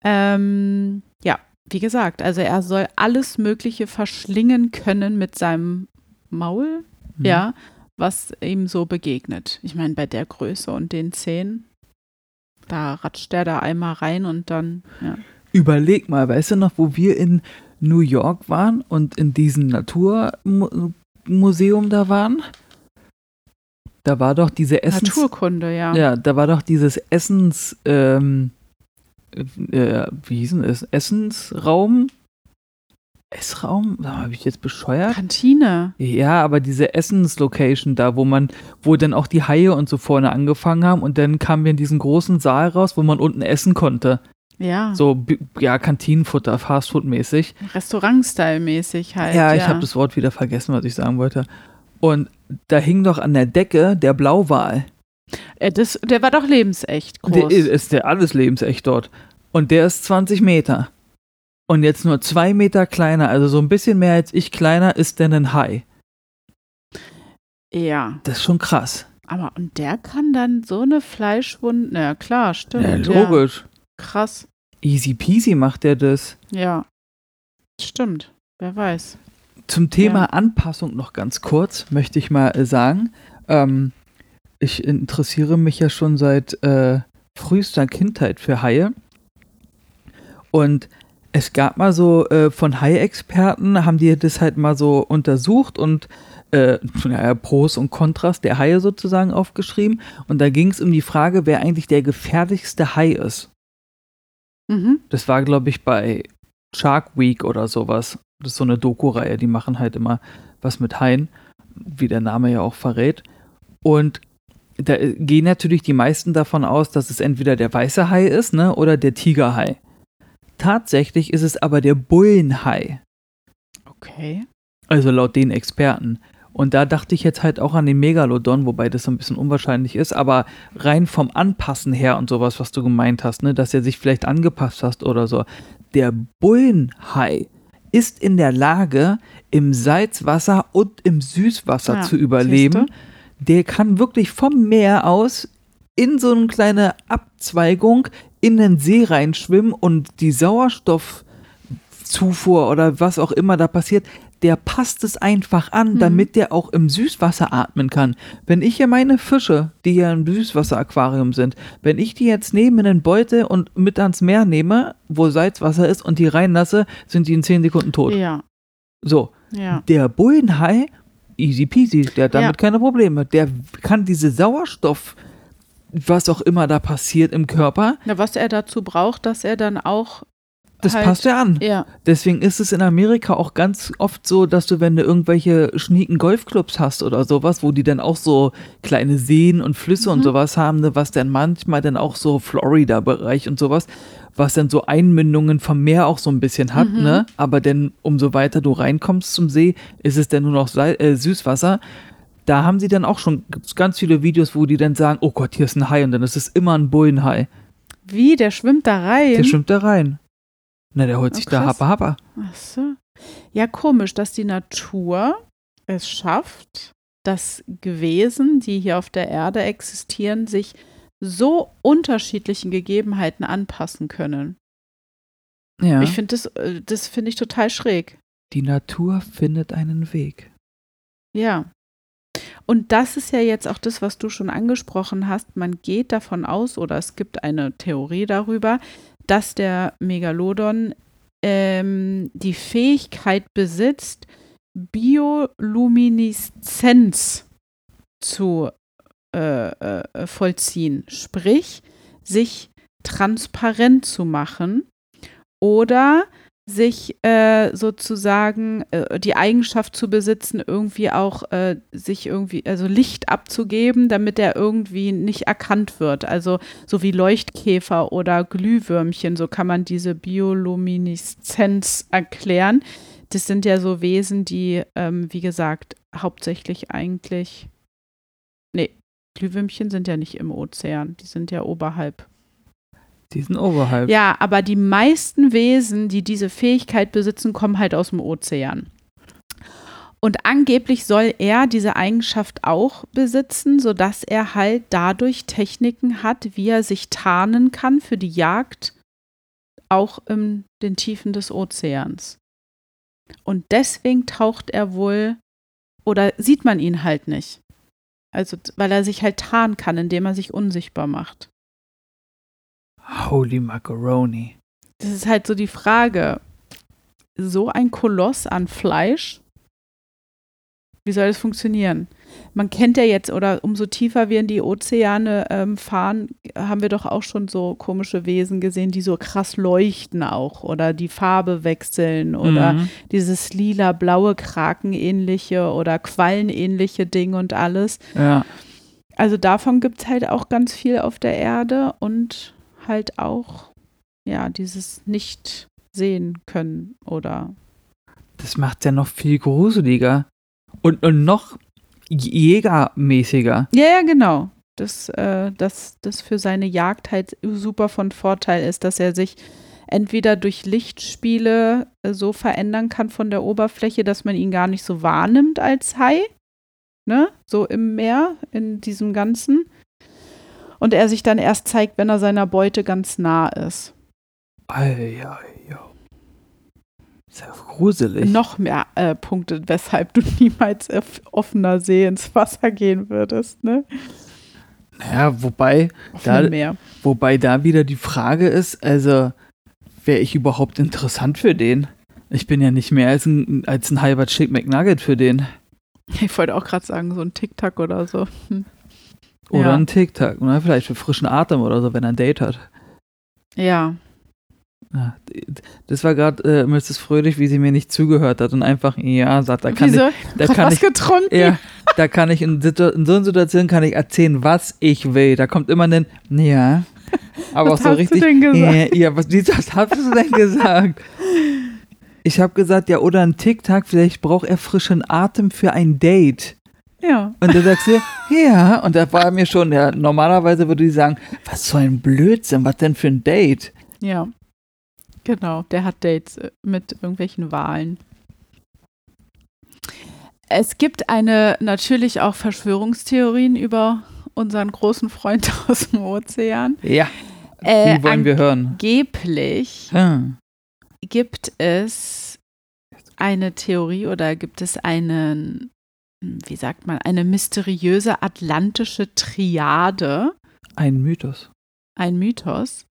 [SPEAKER 1] Ähm, ja, wie gesagt, also er soll alles Mögliche verschlingen können mit seinem Maul,
[SPEAKER 2] Mhm.
[SPEAKER 1] ja, was ihm so begegnet. Ich meine, bei der Größe und den Zähnen, da ratscht der da einmal rein und dann, ja.
[SPEAKER 2] Überleg mal, weißt du noch, wo wir in New York waren und in diesem Naturmuseum da waren? Da war doch diese Essens...
[SPEAKER 1] Naturkunde, ja.
[SPEAKER 2] Ja, da war doch dieses Essens... Ähm, äh, wie hieß denn es? Essensraum? Essraum? Habe ich jetzt bescheuert?
[SPEAKER 1] Kantine.
[SPEAKER 2] Ja, aber diese Essenslocation da, wo man, wo dann auch die Haie und so vorne angefangen haben und dann kamen wir in diesen großen Saal raus, wo man unten essen konnte.
[SPEAKER 1] Ja,
[SPEAKER 2] So, ja, Kantinenfutter, Fastfood-mäßig.
[SPEAKER 1] Restaurant-Style-mäßig halt.
[SPEAKER 2] Ja, ich habe das Wort wieder vergessen, was ich sagen wollte. Und da hing doch an der Decke der Blauwal.
[SPEAKER 1] Äh, das, der war doch lebensecht groß.
[SPEAKER 2] Der ist, ist der alles lebensecht dort. Und der ist 20 Meter. Und jetzt nur zwei Meter kleiner, also so ein bisschen mehr als ich kleiner, ist denn ein Hai.
[SPEAKER 1] ja,
[SPEAKER 2] Das ist schon krass.
[SPEAKER 1] aber und der kann dann so eine Fleischwunde, na ja, klar, stimmt.
[SPEAKER 2] Ja, logisch.
[SPEAKER 1] krass.
[SPEAKER 2] Easy peasy macht der das.
[SPEAKER 1] Ja, stimmt. Wer weiß.
[SPEAKER 2] Zum Thema
[SPEAKER 1] Ja.
[SPEAKER 2] Anpassung noch ganz kurz, möchte ich mal äh, sagen. Ähm, ich interessiere mich ja schon seit äh, frühester Kindheit für Haie. Und es gab mal so äh, von Hai-Experten, haben die das halt mal so untersucht und äh, naja, Pros und Kontras der Haie sozusagen aufgeschrieben. Und da ging es um die Frage, wer eigentlich der gefährlichste Hai ist.
[SPEAKER 1] Mhm.
[SPEAKER 2] Das war, glaube ich, bei Shark Week oder sowas. Das ist so eine Doku-Reihe, die machen halt immer was mit Haien, wie der Name ja auch verrät. Und da äh, gehen natürlich die meisten davon aus, dass es entweder der weiße Hai ist, ne, oder der Tigerhai. Tatsächlich ist es aber der Bullenhai,
[SPEAKER 1] Okay.
[SPEAKER 2] also laut den Experten. Und da dachte ich jetzt halt auch an den Megalodon, wobei das so ein bisschen unwahrscheinlich ist, aber rein vom Anpassen her und sowas, was du gemeint hast, ne, dass er sich vielleicht angepasst hast oder so. Der Bullenhai ist in der Lage, im Salzwasser und im Süßwasser
[SPEAKER 1] Ja,
[SPEAKER 2] zu überleben. Der kann wirklich vom Meer aus in so eine kleine Abzweigung in den See reinschwimmen und die Sauerstoffzufuhr oder was auch immer da passiert, der passt es einfach an,
[SPEAKER 1] Mhm.
[SPEAKER 2] damit der auch im Süßwasser atmen kann. Wenn ich hier meine Fische, die ja im Süßwasseraquarium sind, wenn ich die jetzt neben in den Beutel und mit ans Meer nehme, wo Salzwasser ist und die reinlasse, sind die in 10 Sekunden tot.
[SPEAKER 1] Ja,
[SPEAKER 2] So,
[SPEAKER 1] ja.
[SPEAKER 2] der Bullenhai, easy peasy, der hat damit
[SPEAKER 1] Ja.
[SPEAKER 2] keine Probleme. Der kann diese Sauerstoff, was auch immer da passiert im Körper,
[SPEAKER 1] Na, was er dazu braucht, dass er dann auch.
[SPEAKER 2] Das
[SPEAKER 1] halt,
[SPEAKER 2] passt ja an.
[SPEAKER 1] Ja,
[SPEAKER 2] Deswegen ist es in Amerika auch ganz oft so, dass du, wenn du irgendwelche schnieken Golfclubs hast oder sowas, wo die dann auch so kleine Seen und Flüsse und
[SPEAKER 1] Mhm.
[SPEAKER 2] sowas haben, ne, was dann manchmal dann auch so Florida-Bereich und sowas, was dann so Einmündungen vom Meer auch so ein bisschen hat,
[SPEAKER 1] Mhm.
[SPEAKER 2] ne? Aber dann, umso weiter du reinkommst zum See, ist es dann nur noch äh, Süßwasser. Da haben sie dann auch schon ganz viele Videos, wo die dann sagen, oh Gott, hier ist ein Hai und dann ist es immer ein Bullenhai.
[SPEAKER 1] wie? Der schwimmt da rein.
[SPEAKER 2] Der schwimmt da rein. Na, der holt
[SPEAKER 1] Oh,
[SPEAKER 2] sich da
[SPEAKER 1] krass.
[SPEAKER 2] Happa Happa.
[SPEAKER 1] Ach so. Ja, komisch, dass die Natur es schafft, dass Gewesen, die hier auf der Erde existieren, sich so unterschiedlichen Gegebenheiten anpassen können.
[SPEAKER 2] Ja.
[SPEAKER 1] Ich finde das, äh, das finde ich total schräg.
[SPEAKER 2] Die Natur findet einen Weg.
[SPEAKER 1] Ja. Und das ist ja jetzt auch das, was du schon angesprochen hast. Man geht davon aus, oder es gibt eine Theorie darüber, dass der Megalodon ähm, die Fähigkeit besitzt, Biolumineszenz zu äh, äh, vollziehen. Sprich, sich transparent zu machen oder sich äh, sozusagen äh, die Eigenschaft zu besitzen, irgendwie auch äh, sich irgendwie, also Licht abzugeben, damit er irgendwie nicht erkannt wird. Also so wie Leuchtkäfer oder Glühwürmchen, so kann man diese Biolumineszenz erklären. Das sind ja so Wesen, die, ähm, wie gesagt, hauptsächlich eigentlich, nee, Glühwürmchen sind ja nicht im Ozean, die sind ja oberhalb
[SPEAKER 2] Die sind oberhalb.
[SPEAKER 1] ja, aber die meisten Wesen, die diese Fähigkeit besitzen, kommen halt aus dem Ozean. Und angeblich soll er diese Eigenschaft auch besitzen, sodass er halt dadurch Techniken hat, wie er sich tarnen kann für die Jagd, auch in den Tiefen des Ozeans. Und deswegen taucht er wohl oder sieht man ihn halt nicht. Also, weil er sich halt tarnen kann, indem er sich unsichtbar macht.
[SPEAKER 2] Holy Macaroni.
[SPEAKER 1] Das ist halt so die Frage. So ein Koloss an Fleisch, wie soll das funktionieren? Man kennt ja jetzt, oder umso tiefer wir in die Ozeane ähm, fahren, haben wir doch auch schon so komische Wesen gesehen, die so krass leuchten auch oder die Farbe wechseln oder
[SPEAKER 2] Mhm.
[SPEAKER 1] dieses lila-blaue Krakenähnliche oder Quallenähnliche Ding und alles.
[SPEAKER 2] Ja.
[SPEAKER 1] Also davon gibt es halt auch ganz viel auf der Erde und halt auch, ja, dieses nicht sehen können oder
[SPEAKER 2] Das macht ja noch viel gruseliger. Und, und noch jägermäßiger.
[SPEAKER 1] Ja, ja, genau. Dass, äh, dass das für seine Jagd halt super von Vorteil ist, dass er sich entweder durch Lichtspiele äh, so verändern kann von der Oberfläche, dass man ihn gar nicht so wahrnimmt als Hai, ne? So im Meer, in diesem Ganzen. Und er sich dann erst zeigt, wenn er seiner Beute ganz nah ist.
[SPEAKER 2] Ei, ei, ei. Ist ja gruselig.
[SPEAKER 1] Noch mehr äh, Punkte, weshalb du (laughs) niemals auf offener See ins Wasser gehen würdest, ne?
[SPEAKER 2] Naja, wobei, Da-
[SPEAKER 1] Meer.
[SPEAKER 2] wobei da wieder die Frage ist, also wäre ich überhaupt interessant für den? Ich bin ja nicht mehr als ein, als ein halber Chick McNugget für den.
[SPEAKER 1] Ich wollte auch gerade sagen, so ein Tic-Tac oder so. Hm.
[SPEAKER 2] Oder
[SPEAKER 1] Ja.
[SPEAKER 2] ein TikTok. Oder vielleicht für frischen Atem oder so, wenn er ein Date hat.
[SPEAKER 1] Ja,
[SPEAKER 2] Ja, das war gerade äh, Mrs. Fröhlich, wie sie mir nicht zugehört hat und einfach, ja, sagt, da kann
[SPEAKER 1] Wieso?
[SPEAKER 2] ich, da
[SPEAKER 1] Grad
[SPEAKER 2] kann
[SPEAKER 1] was
[SPEAKER 2] ich,
[SPEAKER 1] getrunken?
[SPEAKER 2] ja, da kann ich in, in so einer Situation kann ich erzählen, was ich will. Da kommt immer ein, ja, aber
[SPEAKER 1] Was
[SPEAKER 2] auch so
[SPEAKER 1] hast du denn gesagt?
[SPEAKER 2] Ja, ja, was, was hast du denn gesagt? Ich habe gesagt, ja, oder ein TikTok, vielleicht braucht er frischen Atem für ein Date.
[SPEAKER 1] Ja.
[SPEAKER 2] Und dann sagst du, ja, und da war mir schon, ja, normalerweise würde ich sagen, was so ein Blödsinn, was denn für ein Date?
[SPEAKER 1] Ja. Genau, der hat Dates äh, mit irgendwelchen Wahlen. Es gibt eine natürlich auch Verschwörungstheorien über unseren großen Freund (laughs) aus dem Ozean.
[SPEAKER 2] Ja,
[SPEAKER 1] Äh,
[SPEAKER 2] die wollen wir hören.
[SPEAKER 1] Angeblich
[SPEAKER 2] Hm.
[SPEAKER 1] gibt es eine Theorie oder gibt es einen, wie sagt man, eine mysteriöse atlantische Triade.
[SPEAKER 2] Ein Mythos.
[SPEAKER 1] ein Mythos,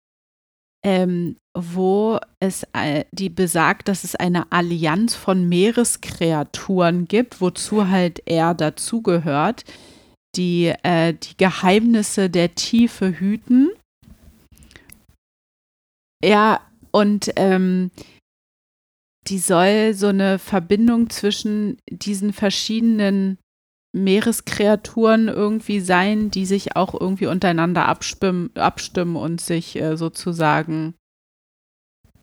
[SPEAKER 1] ähm, wo es äh, die besagt, dass es eine Allianz von Meereskreaturen gibt, wozu halt er dazugehört, die äh, die Geheimnisse der Tiefe hüten. Ja, und ähm, die soll so eine Verbindung zwischen diesen verschiedenen Meereskreaturen irgendwie sein, die sich auch irgendwie untereinander abstimmen, abstimmen und sich äh, sozusagen,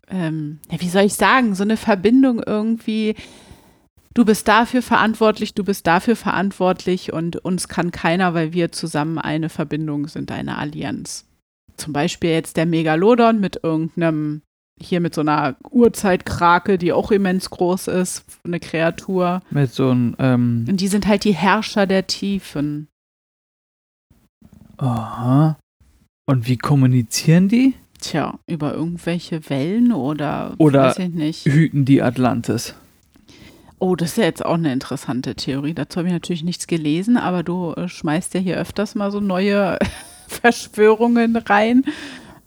[SPEAKER 1] ähm, wie soll ich sagen, so eine Verbindung irgendwie, du bist dafür verantwortlich, du bist dafür verantwortlich und uns kann keiner, weil wir zusammen eine Verbindung sind, eine Allianz. Zum Beispiel jetzt der Megalodon mit irgendeinem, hier mit so einer Urzeitkrake, die auch immens groß ist, eine Kreatur.
[SPEAKER 2] Mit so einem, ähm,
[SPEAKER 1] Und die sind halt die Herrscher der Tiefen.
[SPEAKER 2] aha. Und wie kommunizieren die?
[SPEAKER 1] Tja, über irgendwelche Wellen oder,
[SPEAKER 2] Oder-
[SPEAKER 1] weiß ich nicht.
[SPEAKER 2] Hüten die Atlantis.
[SPEAKER 1] Oh, das ist ja jetzt auch eine interessante Theorie. Dazu habe ich natürlich nichts gelesen, aber du äh, schmeißt ja hier öfters mal so neue (laughs) Verschwörungen rein.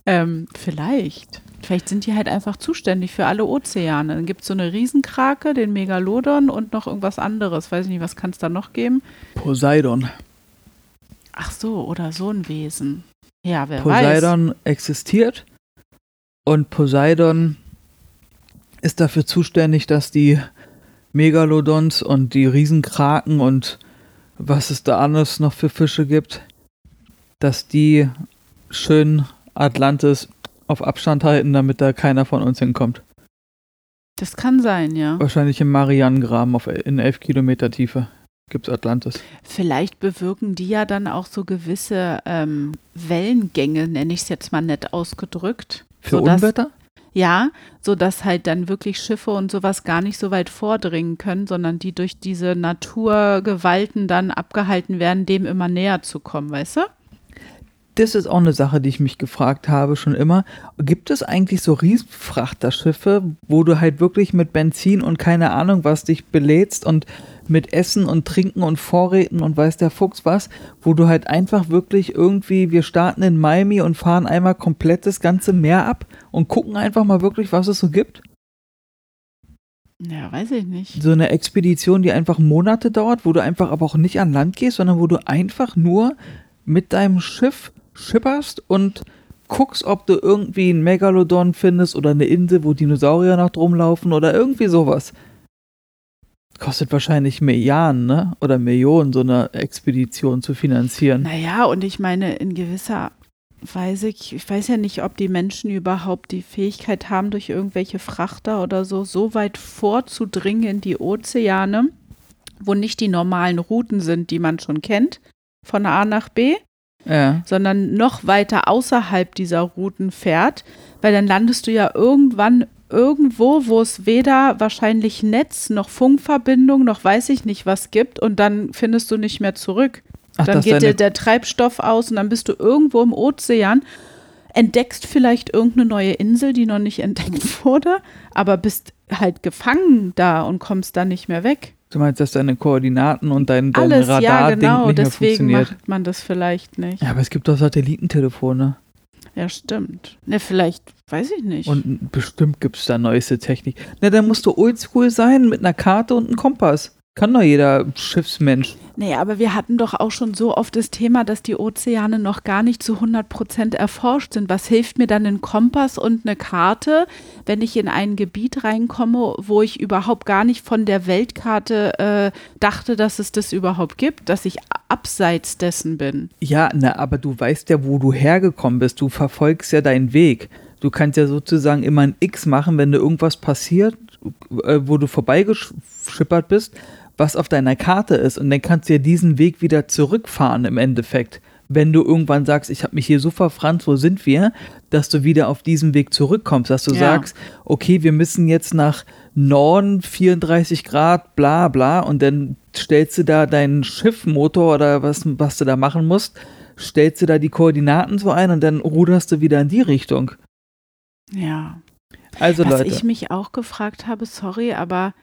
[SPEAKER 1] Ähm, vielleicht. Vielleicht sind die halt einfach zuständig für alle Ozeane. Dann gibt es so eine Riesenkrake, den Megalodon und noch irgendwas anderes. Weiß ich nicht, was kann es da noch geben?
[SPEAKER 2] Poseidon.
[SPEAKER 1] Ach so, oder so ein Wesen. Ja, wer weiß.
[SPEAKER 2] Poseidon existiert und Poseidon ist dafür zuständig, dass die Megalodons und die Riesenkraken und was es da alles noch für Fische gibt, dass die schön Atlantis auf Abstand halten, damit da keiner von uns hinkommt.
[SPEAKER 1] Das kann sein, ja.
[SPEAKER 2] Wahrscheinlich im Marianengraben auf, in elf Kilometer Tiefe gibt's Atlantis.
[SPEAKER 1] Vielleicht bewirken die ja dann auch so gewisse ähm, Wellengänge, nenne ich es jetzt mal nett ausgedrückt.
[SPEAKER 2] Für
[SPEAKER 1] Sodass-
[SPEAKER 2] Unwetter?
[SPEAKER 1] Ja, so dass halt dann wirklich Schiffe und sowas gar nicht so weit vordringen können, sondern die durch diese Naturgewalten dann abgehalten werden, dem immer näher zu kommen, weißt du?
[SPEAKER 2] Das ist auch eine Sache, die ich mich gefragt habe schon immer. Gibt es eigentlich so Riesenfrachterschiffe, wo du halt wirklich mit Benzin und keine Ahnung was dich belädst und mit Essen und Trinken und Vorräten und weiß der Fuchs was, wo du halt einfach wirklich irgendwie, wir starten in Miami und fahren einmal komplett das ganze Meer ab und gucken einfach mal wirklich, was es so gibt?
[SPEAKER 1] Ja, weiß ich nicht.
[SPEAKER 2] So eine Expedition, die einfach Monate dauert, wo du einfach aber auch nicht an Land gehst, sondern wo du einfach nur mit deinem Schiff schipperst und guckst, ob du irgendwie einen Megalodon findest oder eine Insel, wo Dinosaurier noch drum laufen oder irgendwie sowas. Kostet wahrscheinlich Milliarden, ne? Oder Millionen, so eine Expedition zu finanzieren.
[SPEAKER 1] Naja, und ich meine, in gewisser Weise, ich weiß ja nicht, ob die Menschen überhaupt die Fähigkeit haben, durch irgendwelche Frachter oder so, so weit vorzudringen in die Ozeane, wo nicht die normalen Routen sind, die man schon kennt, von A nach B,
[SPEAKER 2] Ja.
[SPEAKER 1] sondern noch weiter außerhalb dieser Routen fährt, weil dann landest du ja irgendwann irgendwo, wo es weder wahrscheinlich Netz noch Funkverbindung noch weiß ich nicht was gibt und dann findest du nicht mehr zurück.
[SPEAKER 2] Ach,
[SPEAKER 1] dann geht dir der Treibstoff aus und dann bist du irgendwo im Ozean, entdeckst vielleicht irgendeine neue Insel, die noch nicht (laughs) entdeckt wurde, aber bist halt gefangen da und kommst da nicht mehr weg.
[SPEAKER 2] Du meinst, dass deine Koordinaten und dein, dein
[SPEAKER 1] Alles, ja
[SPEAKER 2] Radar-Ding
[SPEAKER 1] genau,
[SPEAKER 2] nicht mehr
[SPEAKER 1] deswegen
[SPEAKER 2] funktioniert.
[SPEAKER 1] macht man das vielleicht nicht.
[SPEAKER 2] Ja, aber es gibt doch Satellitentelefone.
[SPEAKER 1] Ja, stimmt. Ne, vielleicht, weiß ich nicht.
[SPEAKER 2] Und bestimmt gibt es da neueste Technik. Na, dann musst du oldschool sein mit einer Karte und einem Kompass. Kann doch jeder Schiffsmensch.
[SPEAKER 1] Nee, aber wir hatten doch auch schon so oft das Thema, dass die Ozeane noch gar nicht zu 100 Prozent erforscht sind. Was hilft mir dann ein Kompass und eine Karte, wenn ich in ein Gebiet reinkomme, wo ich überhaupt gar nicht von der Weltkarte äh, dachte, dass es das überhaupt gibt, dass ich abseits dessen bin?
[SPEAKER 2] Ja, na, aber du weißt ja, wo du hergekommen bist. Du verfolgst ja deinen Weg. Du kannst ja sozusagen immer ein X machen, wenn dir irgendwas passiert, äh, wo du vorbeigeschippert bist, was auf deiner Karte ist. Und dann kannst du ja diesen Weg wieder zurückfahren im Endeffekt. Wenn du irgendwann sagst, ich habe mich hier so verfranst, wo sind wir, dass du wieder auf diesen Weg zurückkommst, dass du
[SPEAKER 1] Ja.
[SPEAKER 2] sagst, okay, wir müssen jetzt nach Norden 34 Grad, bla bla, und dann stellst du da deinen Schiffmotor oder was, was du da machen musst, stellst du da die Koordinaten so ein und dann ruderst du wieder in die Richtung.
[SPEAKER 1] Ja.
[SPEAKER 2] Also
[SPEAKER 1] Was
[SPEAKER 2] Leute,
[SPEAKER 1] ich mich auch gefragt habe, sorry, aber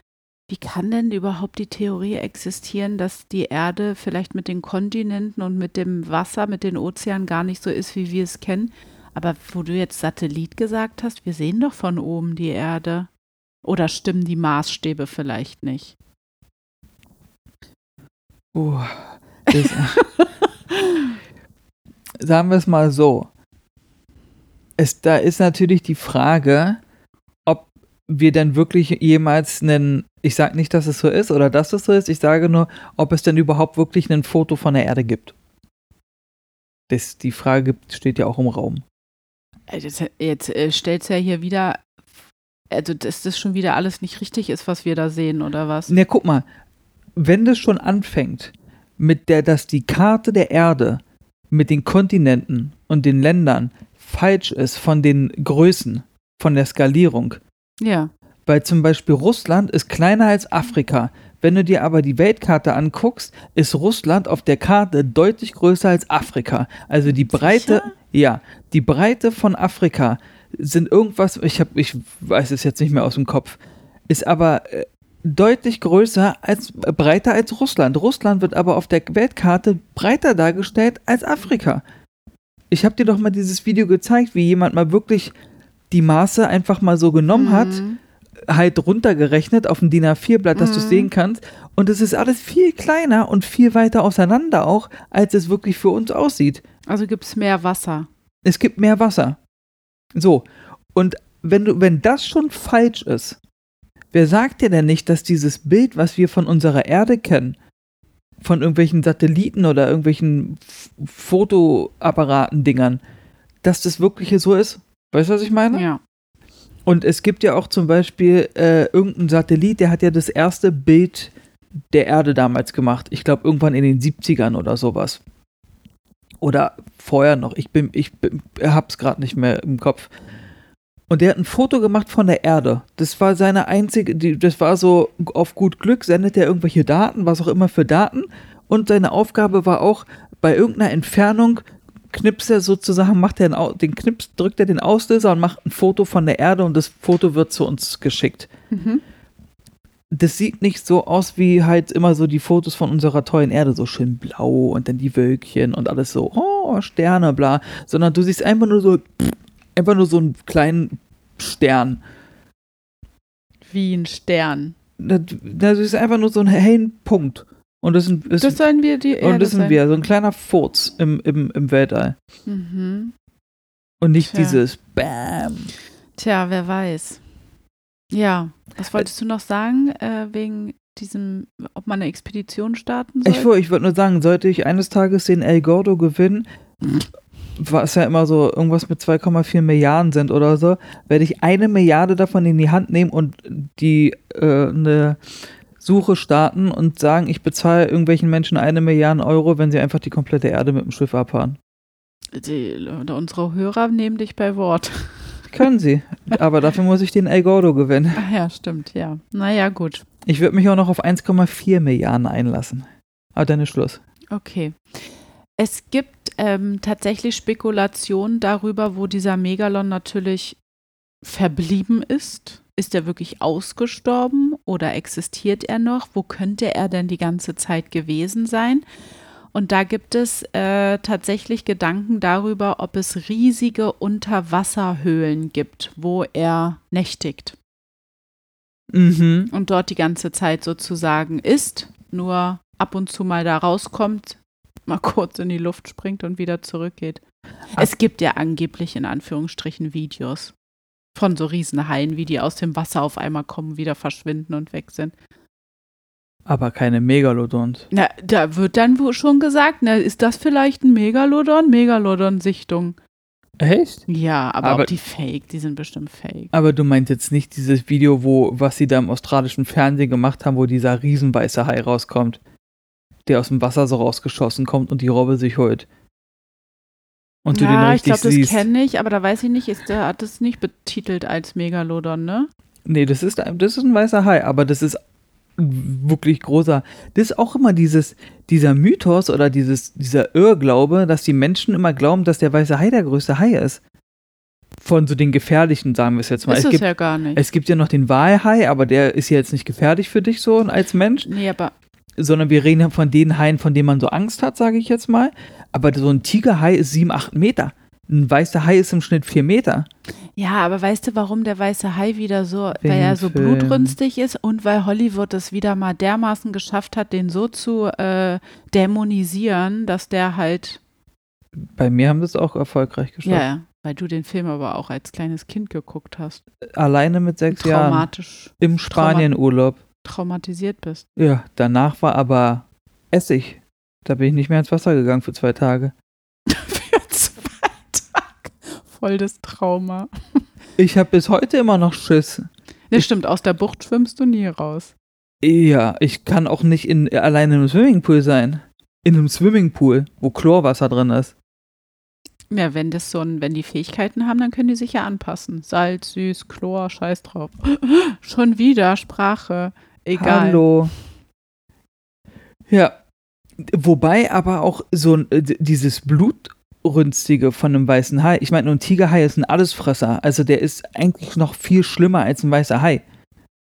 [SPEAKER 1] wie kann denn überhaupt die Theorie existieren, dass die Erde vielleicht mit den Kontinenten und mit dem Wasser, mit den Ozeanen gar nicht so ist, wie wir es kennen? Aber wo du jetzt Satellit gesagt hast, wir sehen doch von oben die Erde. Oder stimmen die Maßstäbe vielleicht nicht?
[SPEAKER 2] uh, das, (laughs) sagen wir es mal so. Es, da ist natürlich die Frage, wir denn wirklich jemals einen, ich sage nicht, dass es so ist oder dass es so ist, ich sage nur, ob es denn überhaupt wirklich ein Foto von der Erde gibt. Das, die Frage steht ja auch im Raum.
[SPEAKER 1] Jetzt, jetzt äh, stellt es ja hier wieder, also dass das schon wieder alles nicht richtig ist, was wir da sehen, oder was?
[SPEAKER 2] Ne, guck mal, wenn das schon anfängt, mit der, dass die Karte der Erde mit den Kontinenten und den Ländern falsch ist von den Größen, von der Skalierung.
[SPEAKER 1] Ja.
[SPEAKER 2] Weil zum Beispiel Russland ist kleiner als Afrika. Wenn du dir aber die Weltkarte anguckst, ist Russland auf der Karte deutlich größer als Afrika. Also die Breite,
[SPEAKER 1] Sicher?
[SPEAKER 2] ja, die Breite von Afrika sind irgendwas, ich habe, ich weiß es jetzt nicht mehr aus dem Kopf, ist aber äh, deutlich größer als äh, breiter als Russland. Russland wird aber auf der Weltkarte breiter dargestellt als Afrika. Ich habe dir doch mal dieses Video gezeigt, wie jemand mal wirklich die Maße einfach mal so genommen hat
[SPEAKER 1] Mhm.
[SPEAKER 2] halt runtergerechnet auf dem DIN A4-Blatt, dass du es sehen kannst. Und es ist alles viel kleiner und viel weiter auseinander auch, als es wirklich für uns aussieht.
[SPEAKER 1] Also gibt es mehr Wasser.
[SPEAKER 2] Es gibt mehr Wasser. So. Und wenn du, wenn das schon falsch ist, wer sagt dir denn nicht, dass dieses Bild, was wir von unserer Erde kennen, von irgendwelchen Satelliten oder irgendwelchen Fotoapparaten-Dingern, dass das wirklich so ist? Weißt du, was ich meine?
[SPEAKER 1] Ja.
[SPEAKER 2] Und es gibt ja auch zum Beispiel äh, irgendeinen Satellit, der hat ja das erste Bild der Erde damals gemacht. Ich glaube, irgendwann in den 70ern oder sowas. Oder vorher noch. Ich bin, ich bin, hab's gerade nicht mehr im Kopf. Und der hat ein Foto gemacht von der Erde. Das war seine einzige, die, das war so auf gut Glück, sendet er irgendwelche Daten, was auch immer für Daten. Und seine Aufgabe war auch, bei irgendeiner Entfernung knipst er sozusagen, macht er den, den Knips, drückt er den Auslöser und macht ein Foto von der Erde und das Foto wird zu uns geschickt.
[SPEAKER 1] Mhm.
[SPEAKER 2] Das sieht nicht so aus wie halt immer so die Fotos von unserer tollen Erde, so schön blau und dann die Wölkchen und alles so, oh, Sterne, bla, sondern du siehst einfach nur so, einfach nur so einen kleinen Stern.
[SPEAKER 1] Wie ein Stern.
[SPEAKER 2] Das, das ist einfach nur so ein hellen Punkt. Und das, sind, ist,
[SPEAKER 1] Das sollen wir die Erde
[SPEAKER 2] und das sind
[SPEAKER 1] sein.
[SPEAKER 2] wir, so ein kleiner Furz im, im, im Weltall.
[SPEAKER 1] Mhm.
[SPEAKER 2] Und nicht
[SPEAKER 1] Tja.
[SPEAKER 2] dieses Bam.
[SPEAKER 1] Tja, wer weiß. Ja, was wolltest du noch sagen, äh, wegen diesem, ob man eine Expedition starten soll?
[SPEAKER 2] Ich, ich würde nur sagen, sollte ich eines Tages den El Gordo gewinnen, was ja immer so irgendwas mit 2,4 Milliarden sind oder so, werde ich eine Milliarde davon in die Hand nehmen und die äh, eine Suche starten und sagen, ich bezahle irgendwelchen Menschen eine Milliarde Euro, wenn sie einfach die komplette Erde mit dem Schiff abfahren.
[SPEAKER 1] die, unsere Hörer nehmen dich bei Wort. (laughs)
[SPEAKER 2] Können sie, aber dafür muss ich den El Gordo gewinnen.
[SPEAKER 1] Ach ja, stimmt, ja. Naja, gut.
[SPEAKER 2] Ich würde mich auch noch auf 1,4 Milliarden einlassen. Aber dann ist Schluss.
[SPEAKER 1] Okay. Es gibt ähm, tatsächlich Spekulationen darüber, wo dieser Megalon natürlich verblieben ist. Ist er wirklich ausgestorben oder existiert er noch? Wo könnte er denn die ganze Zeit gewesen sein? Und da gibt es äh, tatsächlich Gedanken darüber, ob es riesige Unterwasserhöhlen gibt, wo er nächtigt
[SPEAKER 2] Mhm.
[SPEAKER 1] und dort die ganze Zeit sozusagen ist, nur ab und zu mal da rauskommt, mal (laughs) kurz in die Luft springt und wieder zurückgeht. Es gibt ja angeblich in Anführungsstrichen Videos von so Riesenhaien, wie die aus dem Wasser auf einmal kommen, wieder verschwinden und weg sind.
[SPEAKER 2] Aber keine Megalodons.
[SPEAKER 1] Na, da wird dann wohl schon gesagt, na, ist das vielleicht ein Megalodon? Megalodon-Sichtung.
[SPEAKER 2] Echt?
[SPEAKER 1] Ja, aber,
[SPEAKER 2] Aber-
[SPEAKER 1] die fake, die sind bestimmt fake.
[SPEAKER 2] Aber du meinst jetzt nicht dieses Video, wo, was sie da im australischen Fernsehen gemacht haben, wo dieser riesenweiße Hai rauskommt, der aus dem Wasser so rausgeschossen kommt und die Robbe sich holt. Und du den
[SPEAKER 1] ja, ich
[SPEAKER 2] richtig
[SPEAKER 1] glaube, das
[SPEAKER 2] siehst.
[SPEAKER 1] kenne ich, aber da weiß ich nicht, ist, der hat es nicht betitelt als Megalodon, ne?
[SPEAKER 2] Nee, das ist, das ist ein weißer Hai, aber das ist wirklich großer. Das ist auch immer dieses, dieser Mythos oder dieses, dieser Irrglaube, dass die Menschen immer glauben, dass der weiße Hai der größte Hai ist. Von so den gefährlichen, sagen wir es jetzt mal.
[SPEAKER 1] ist
[SPEAKER 2] es,
[SPEAKER 1] es
[SPEAKER 2] gibt,
[SPEAKER 1] ja gar nicht.
[SPEAKER 2] es gibt ja noch den Walhai, aber der ist ja jetzt nicht gefährlich für dich so als Mensch.
[SPEAKER 1] nee, aber
[SPEAKER 2] sondern wir reden ja von den Haien, von denen man so Angst hat, sage ich jetzt mal. Aber so ein Tigerhai ist sieben, acht Meter. Ein weißer Hai ist im Schnitt vier Meter.
[SPEAKER 1] ja, aber weißt du, warum der weiße Hai wieder so,
[SPEAKER 2] Wegen
[SPEAKER 1] weil er so
[SPEAKER 2] Film.
[SPEAKER 1] blutrünstig ist und weil Hollywood es wieder mal dermaßen geschafft hat, den so zu äh, dämonisieren, dass der halt,
[SPEAKER 2] Bei mir haben wir es auch erfolgreich geschafft.
[SPEAKER 1] ja, ja, weil du den Film aber auch als kleines Kind geguckt hast,
[SPEAKER 2] Alleine mit sechs Jahren.
[SPEAKER 1] traumatisch
[SPEAKER 2] Im Spanienurlaub.
[SPEAKER 1] Traumatisiert bist.
[SPEAKER 2] Ja, danach war aber Essig. Da bin ich nicht mehr ins Wasser gegangen für zwei Tage. (laughs)
[SPEAKER 1] Für zwei Tage. Voll das Trauma.
[SPEAKER 2] Ich habe bis heute immer noch Schiss.
[SPEAKER 1] Das
[SPEAKER 2] Ich-
[SPEAKER 1] stimmt, aus der Bucht schwimmst du nie raus.
[SPEAKER 2] Ja, ich kann auch nicht in, alleine im Swimmingpool sein. In einem Swimmingpool, wo Chlorwasser drin ist.
[SPEAKER 1] Ja, wenn das so ein, wenn die Fähigkeiten haben, dann können die sich ja anpassen. Salz, süß, Chlor, scheiß drauf. (gasps) Schon wieder Sprache. Egal.
[SPEAKER 2] Hallo. Ja. Wobei aber auch so ein, äh, dieses Blutrünstige von einem weißen Hai. Ich meine, ein Tigerhai ist ein Allesfresser. Also der ist eigentlich noch viel schlimmer als ein weißer Hai.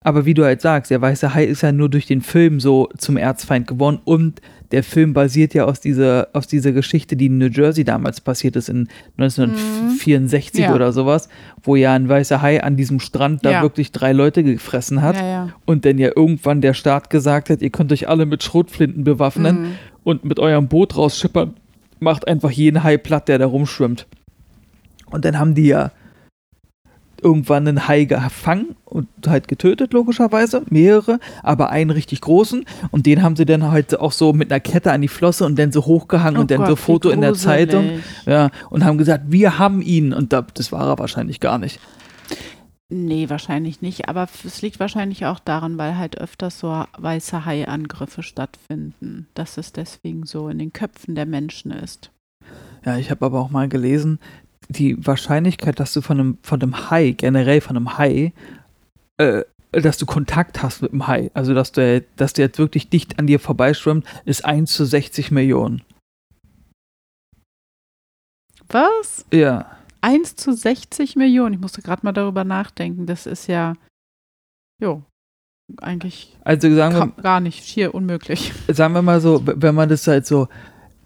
[SPEAKER 2] Aber wie du halt sagst, der weiße Hai ist ja nur durch den Film so zum Erzfeind geworden und der Film basiert ja aus dieser, aus dieser Geschichte, die in New Jersey damals passiert ist, in 1964
[SPEAKER 1] Ja.
[SPEAKER 2] oder sowas, wo ja ein weißer Hai an diesem Strand da
[SPEAKER 1] Ja.
[SPEAKER 2] wirklich drei Leute gefressen hat
[SPEAKER 1] Ja, ja.
[SPEAKER 2] und dann ja irgendwann der Staat gesagt hat, ihr könnt euch alle mit Schrotflinten bewaffnen
[SPEAKER 1] Mhm.
[SPEAKER 2] und mit eurem Boot rausschippern, macht einfach jeden Hai platt, der da rumschwimmt. Und dann haben die ja irgendwann einen Hai gefangen und halt getötet, logischerweise, mehrere, aber einen richtig großen und den haben sie dann halt auch so mit einer Kette an die Flosse und dann so hochgehangen
[SPEAKER 1] Oh
[SPEAKER 2] und dann
[SPEAKER 1] Gott,
[SPEAKER 2] so Foto in der. Zeitung, ja, und haben gesagt, wir haben ihn und da, das war er wahrscheinlich gar nicht.
[SPEAKER 1] Nee, wahrscheinlich nicht. Aber es liegt wahrscheinlich auch daran, weil halt öfters so weiße Hai-Angriffe stattfinden. Dass es deswegen so in den Köpfen der Menschen ist.
[SPEAKER 2] Ja, ich habe aber auch mal gelesen, die Wahrscheinlichkeit, dass du von einem, von einem Hai, generell von einem Hai, äh, dass du Kontakt hast mit dem Hai, also dass der, dass der jetzt wirklich dicht an dir vorbeischwimmt, ist 1 zu 60 Millionen.
[SPEAKER 1] Was?
[SPEAKER 2] Ja.
[SPEAKER 1] 1 zu 60 Millionen. Ich musste gerade mal darüber nachdenken. Das ist ja, jo, eigentlich
[SPEAKER 2] Also sagen wir,
[SPEAKER 1] gar nicht, schier unmöglich. (laughs)
[SPEAKER 2] sagen wir mal so, wenn man das halt so,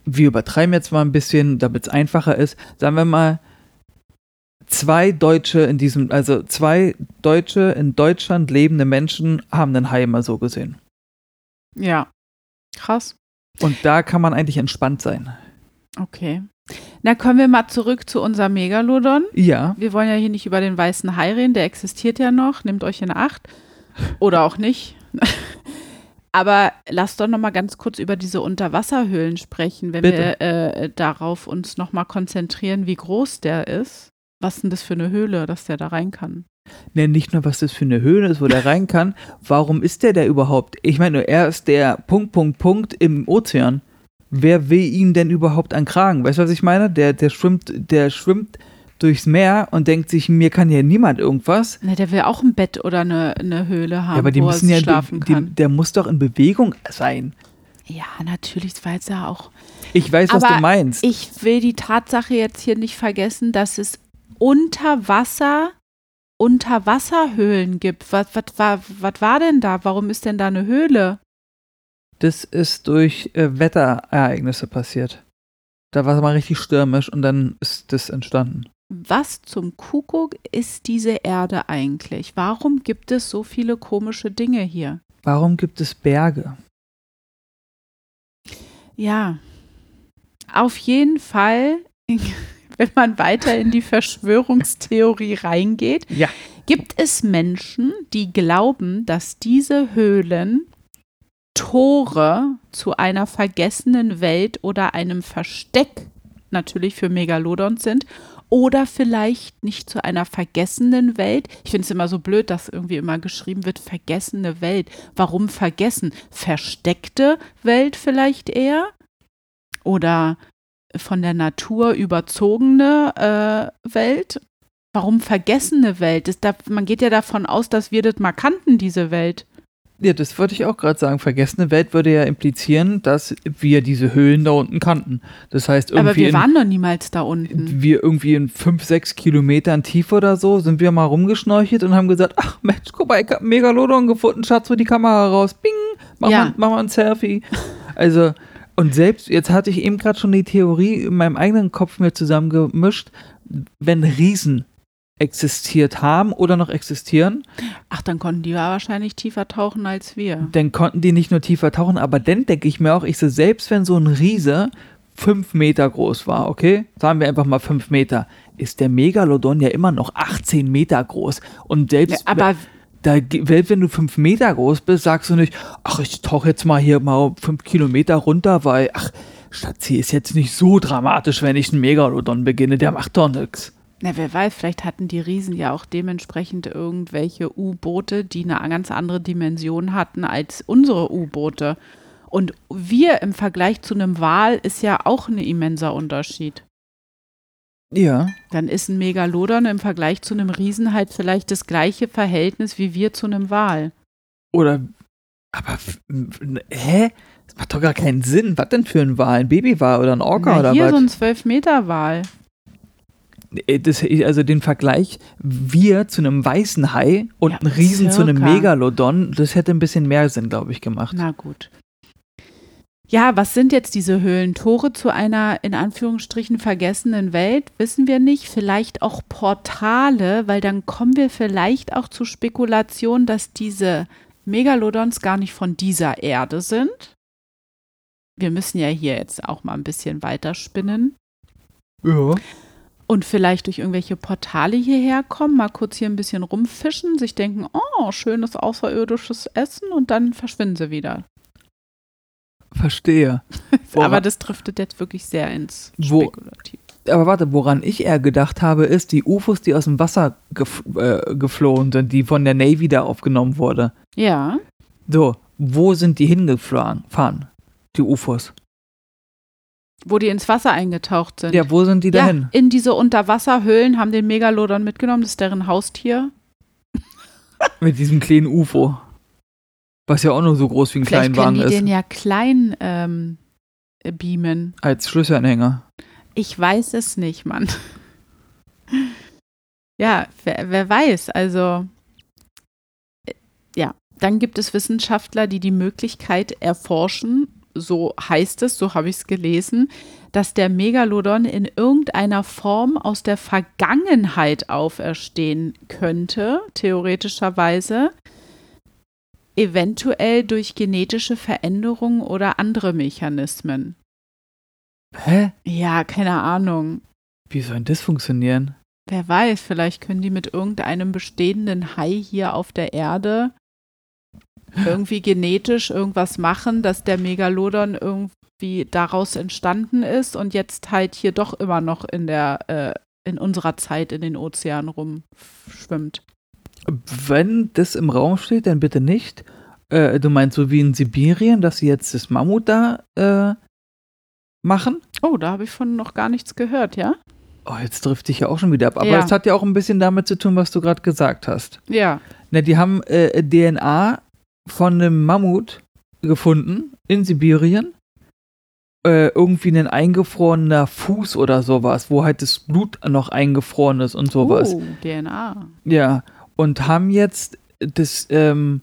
[SPEAKER 2] wir übertreiben jetzt mal ein bisschen, damit es einfacher ist, sagen wir mal, zwei Deutsche in diesem, also zwei Deutsche in Deutschland lebende Menschen haben einen Hai mal so gesehen.
[SPEAKER 1] Ja. Krass.
[SPEAKER 2] Und da kann man eigentlich entspannt sein.
[SPEAKER 1] Okay. Na, kommen wir mal zurück zu unserem Megalodon.
[SPEAKER 2] Ja.
[SPEAKER 1] Wir wollen ja hier nicht über den weißen Hai reden, der existiert ja noch, nehmt euch in Acht. Oder auch nicht. (laughs) Aber lasst doch noch mal ganz kurz über diese Unterwasserhöhlen sprechen, wenn
[SPEAKER 2] Bitte.
[SPEAKER 1] wir äh, darauf uns noch mal konzentrieren, wie groß der ist. Was ist denn das für eine Höhle, dass der da rein kann?
[SPEAKER 2] Ne, nicht nur, was das für eine Höhle ist, wo der rein kann. Warum ist der da überhaupt? Ich meine, er ist der Punkt, Punkt, Punkt im Ozean. Wer will ihn denn überhaupt an Kragen? Weißt du, was ich meine? Der, der schwimmt, der schwimmt durchs Meer und denkt sich, mir kann hier niemand irgendwas.
[SPEAKER 1] Na, der will auch ein Bett oder eine, eine Höhle haben,
[SPEAKER 2] ja, aber die
[SPEAKER 1] wo
[SPEAKER 2] müssen
[SPEAKER 1] er
[SPEAKER 2] ja,
[SPEAKER 1] schlafen
[SPEAKER 2] die,
[SPEAKER 1] kann.
[SPEAKER 2] der muss doch in Bewegung sein.
[SPEAKER 1] ja, natürlich, das war jetzt ja auch
[SPEAKER 2] Ich weiß, was
[SPEAKER 1] Aber
[SPEAKER 2] du meinst.
[SPEAKER 1] Ich will die Tatsache jetzt hier nicht vergessen, dass es unter Wasser Unterwasserhöhlen gibt. Was, was, war, was war denn da? Warum ist denn da eine Höhle?
[SPEAKER 2] Das ist durch äh, Wetterereignisse passiert. Da war es mal richtig stürmisch und dann ist das entstanden.
[SPEAKER 1] Was zum Kuckuck ist diese Erde eigentlich? Warum gibt es so viele komische Dinge hier?
[SPEAKER 2] Warum gibt es Berge?
[SPEAKER 1] Ja, auf jeden Fall, (laughs) wenn man weiter in die Verschwörungstheorie reingeht,
[SPEAKER 2] Ja.
[SPEAKER 1] gibt es Menschen, die glauben, dass diese Höhlen Tore zu einer vergessenen Welt oder einem Versteck natürlich für Megalodons sind oder vielleicht nicht zu einer vergessenen Welt. Ich finde es immer so blöd, dass irgendwie immer geschrieben wird, vergessene Welt. Warum vergessen? Versteckte Welt vielleicht eher? Oder von der Natur überzogene äh, Welt? Warum vergessene Welt? Das, da, man geht ja davon aus, dass wir das mal kannten, diese Welt.
[SPEAKER 2] Ja, das wollte ich auch gerade sagen. Vergessene Welt würde ja implizieren, dass wir diese Höhlen da unten kannten. Das heißt, irgendwie
[SPEAKER 1] Aber wir
[SPEAKER 2] in,
[SPEAKER 1] waren noch niemals da unten.
[SPEAKER 2] wir irgendwie in fünf, sechs Kilometern tief oder so sind wir mal rumgeschnorchelt und haben gesagt, ach Mensch, guck mal, ich hab einen Megalodon gefunden, Schatz, hol die Kamera raus, bing, mach,
[SPEAKER 1] Ja.
[SPEAKER 2] mal, mach mal ein Selfie. Also, und selbst, jetzt hatte ich eben gerade schon die Theorie in meinem eigenen Kopf mir zusammengemischt, wenn Riesen existiert haben oder noch existieren,
[SPEAKER 1] Ach, dann konnten die ja wahrscheinlich tiefer tauchen als wir.
[SPEAKER 2] dann konnten die nicht nur tiefer tauchen, aber dann denke ich mir auch, ich so, selbst wenn so ein Riese fünf Meter groß war, okay, sagen wir einfach mal fünf Meter, ist der Megalodon ja immer noch 18 Meter groß. Und
[SPEAKER 1] Ja,
[SPEAKER 2] selbst,
[SPEAKER 1] aber
[SPEAKER 2] da, wenn du fünf Meter groß bist, sagst du nicht, ach, ich tauche jetzt mal hier mal fünf Kilometer runter, weil, ach, Schatzi, ist jetzt nicht so dramatisch, wenn ich einen Megalodon beginne, der macht doch nix.
[SPEAKER 1] Na, wer weiß, vielleicht hatten die Riesen ja auch dementsprechend irgendwelche U-Boote, die eine ganz andere Dimension hatten als unsere U-Boote. Und wir im Vergleich zu einem Wal ist ja auch ein immenser Unterschied.
[SPEAKER 2] Ja.
[SPEAKER 1] Dann ist ein Megalodon im Vergleich zu einem Riesen halt vielleicht das gleiche Verhältnis wie wir zu einem Wal.
[SPEAKER 2] Oder, aber, hä? Das macht doch gar keinen Sinn. Was denn für ein Wal? Ein Babywal oder ein Orca
[SPEAKER 1] Na,
[SPEAKER 2] oder
[SPEAKER 1] hier
[SPEAKER 2] was?
[SPEAKER 1] so ein 12-Meter-Wal.
[SPEAKER 2] Äh, das, also den Vergleich wir zu einem weißen Hai und
[SPEAKER 1] Ja,
[SPEAKER 2] ein Riesen zu einem
[SPEAKER 1] circa.
[SPEAKER 2] Megalodon, das hätte ein bisschen mehr Sinn, glaube ich, gemacht.
[SPEAKER 1] Na gut. Ja, was sind jetzt diese Höhlentore zu einer in Anführungsstrichen vergessenen Welt? Wissen wir nicht. Vielleicht auch Portale, weil dann kommen wir vielleicht auch zu Spekulationen, dass diese Megalodons gar nicht von dieser Erde sind. Wir müssen ja hier jetzt auch mal ein bisschen weiterspinnen
[SPEAKER 2] Ja.
[SPEAKER 1] und vielleicht durch irgendwelche Portale hierher kommen, mal kurz hier ein bisschen rumfischen, sich denken, oh, schönes außerirdisches Essen und dann verschwinden sie wieder.
[SPEAKER 2] Verstehe. (laughs) Woran-
[SPEAKER 1] Aber das driftet jetzt wirklich sehr ins
[SPEAKER 2] Wo-
[SPEAKER 1] Spekulativ.
[SPEAKER 2] Aber warte, woran ich eher gedacht habe, ist die UFOs, die aus dem Wasser gef äh, geflohen sind, die von der Navy da aufgenommen wurde.
[SPEAKER 1] Ja,
[SPEAKER 2] So, wo sind die hingefahren? Fahren, die UFOs?
[SPEAKER 1] wo die ins Wasser eingetaucht sind.
[SPEAKER 2] Ja, wo sind die
[SPEAKER 1] Ja,
[SPEAKER 2] dahin?
[SPEAKER 1] in diese Unterwasserhöhlen haben den Megalodon mitgenommen, das ist deren Haustier.
[SPEAKER 2] Mit diesem kleinen UFO. Was ja auch nur so groß wie ein
[SPEAKER 1] Vielleicht können
[SPEAKER 2] Kleinwagen
[SPEAKER 1] die
[SPEAKER 2] ist.
[SPEAKER 1] den ja klein ähm, äh, beamen.
[SPEAKER 2] Als Schlüsselanhänger.
[SPEAKER 1] Ich weiß es nicht, Mann. (laughs) ja, wer, wer weiß, also äh, ja, dann gibt es Wissenschaftler, die die Möglichkeit erforschen, so heißt es, so habe ich es gelesen, dass der Megalodon in irgendeiner Form aus der Vergangenheit auferstehen könnte, theoretischerweise, eventuell durch genetische Veränderungen oder andere Mechanismen.
[SPEAKER 2] Hä?
[SPEAKER 1] Ja, keine Ahnung.
[SPEAKER 2] Wie soll denn das funktionieren?
[SPEAKER 1] Wer weiß, vielleicht können die mit irgendeinem bestehenden Hai hier auf der Erde irgendwie genetisch irgendwas machen, dass der Megalodon irgendwie daraus entstanden ist und jetzt halt hier doch immer noch in der äh, in unserer Zeit in den Ozeanen rumschwimmt.
[SPEAKER 2] Wenn das im Raum steht, dann bitte nicht. Äh, du meinst so wie in Sibirien, dass sie jetzt das Mammut da äh, machen?
[SPEAKER 1] Oh, da habe ich von noch gar nichts gehört, ja?
[SPEAKER 2] Oh, jetzt trifft dich ja auch schon wieder ab. Aber
[SPEAKER 1] Ja.
[SPEAKER 2] das hat ja auch ein bisschen damit zu tun, was du gerade gesagt hast.
[SPEAKER 1] Ja.
[SPEAKER 2] Na, die haben äh, DNA von einem Mammut gefunden in Sibirien. Äh, irgendwie ein eingefrorener Fuß oder sowas, wo halt das Blut noch eingefroren ist und sowas.
[SPEAKER 1] Oh, DNA.
[SPEAKER 2] Ja, und haben jetzt das, ähm,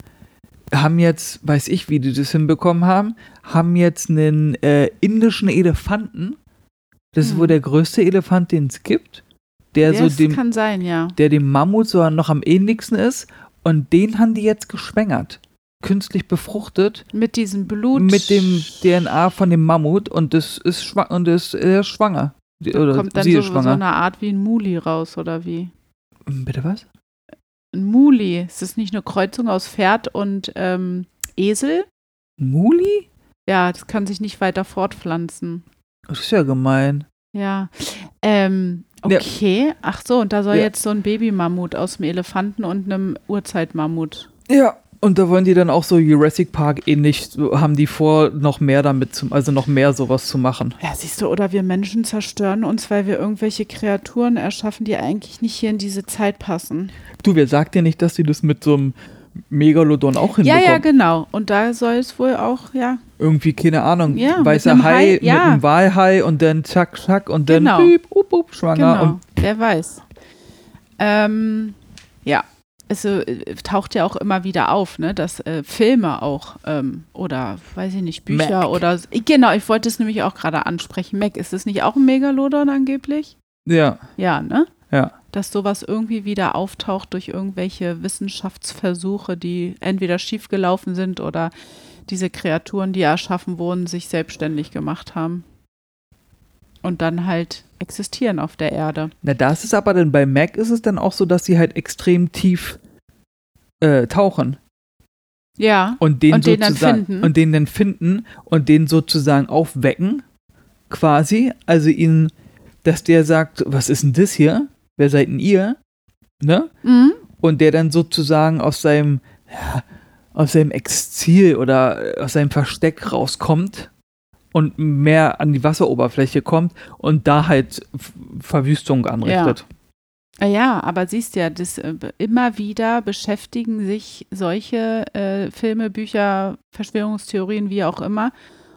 [SPEAKER 2] haben jetzt, weiß ich, wie die das hinbekommen haben, haben jetzt einen äh, indischen Elefanten. Das ist
[SPEAKER 1] Hm.
[SPEAKER 2] wohl der größte Elefant, den es gibt. Der so
[SPEAKER 1] das
[SPEAKER 2] dem,
[SPEAKER 1] kann sein, ja.
[SPEAKER 2] der dem Mammut so noch am ähnlichsten ist. Und den haben die jetzt geschwängert. Künstlich befruchtet
[SPEAKER 1] Mit diesem Blut.
[SPEAKER 2] mit dem DNA von dem Mammut und das ist schwanger und das ist äh, schwanger. Die- Oder
[SPEAKER 1] kommt dann so, so eine Art wie ein Muli raus, oder wie?
[SPEAKER 2] Bitte was?
[SPEAKER 1] Ein Muli. Ist das nicht eine Kreuzung aus Pferd und ähm, Esel?
[SPEAKER 2] Muli?
[SPEAKER 1] Ja, das kann sich nicht weiter fortpflanzen.
[SPEAKER 2] Das ist ja gemein.
[SPEAKER 1] Ja. Ähm,
[SPEAKER 2] Ja.
[SPEAKER 1] okay. Ach so, und da soll
[SPEAKER 2] Ja.
[SPEAKER 1] jetzt so ein Babymammut aus dem Elefanten und einem Urzeitmammut.
[SPEAKER 2] Ja. Und da wollen die dann auch so Jurassic Park ähnlich, haben die vor, noch mehr damit zu, also noch mehr sowas zu machen.
[SPEAKER 1] Ja, siehst du, oder wir Menschen zerstören uns, weil wir irgendwelche Kreaturen erschaffen, die eigentlich nicht hier in diese Zeit passen.
[SPEAKER 2] Du, wer sagt dir nicht, dass die das mit so einem Megalodon auch
[SPEAKER 1] Ja,
[SPEAKER 2] hinbekommen?
[SPEAKER 1] ja, genau. Und da soll es wohl auch, ja,
[SPEAKER 2] Irgendwie, keine Ahnung,
[SPEAKER 1] Ja, mit
[SPEAKER 2] weißer Hai,
[SPEAKER 1] Hai,
[SPEAKER 2] mit
[SPEAKER 1] ja.
[SPEAKER 2] einem Walhai und dann zack, zack und dann
[SPEAKER 1] Genau.
[SPEAKER 2] piep, up, up, schwanger.
[SPEAKER 1] Genau, wer weiß. Ähm, ja, es äh, taucht ja auch immer wieder auf, ne, dass äh, Filme auch ähm, oder weiß ich nicht, Bücher
[SPEAKER 2] Mac.
[SPEAKER 1] oder genau, ich wollte es nämlich auch gerade ansprechen. Mac, ist es nicht auch ein Megalodon angeblich?
[SPEAKER 2] ja,
[SPEAKER 1] Ja, ne?
[SPEAKER 2] ja.
[SPEAKER 1] Dass sowas irgendwie wieder auftaucht durch irgendwelche Wissenschaftsversuche, die entweder schiefgelaufen sind oder diese Kreaturen, die erschaffen wurden, sich selbstständig gemacht haben. Und dann halt existieren auf der Erde.
[SPEAKER 2] Na, das ist aber dann bei Mac ist es dann auch so, dass sie halt extrem tief äh, tauchen.
[SPEAKER 1] Ja.
[SPEAKER 2] und den
[SPEAKER 1] Und den dann finden.
[SPEAKER 2] und den dann finden und den sozusagen aufwecken, quasi. Also ihn, dass der sagt, was ist denn das hier? Wer seid denn ihr? Ne?
[SPEAKER 1] Mhm.
[SPEAKER 2] Und der dann sozusagen aus seinem, ja, aus seinem Exil oder äh, aus seinem Versteck rauskommt und mehr an die Wasseroberfläche kommt und da halt Verwüstung anrichtet.
[SPEAKER 1] Ah Ja, aber siehst ja, das, äh, immer wieder beschäftigen sich solche äh, Filme, Bücher, Verschwörungstheorien, wie auch immer,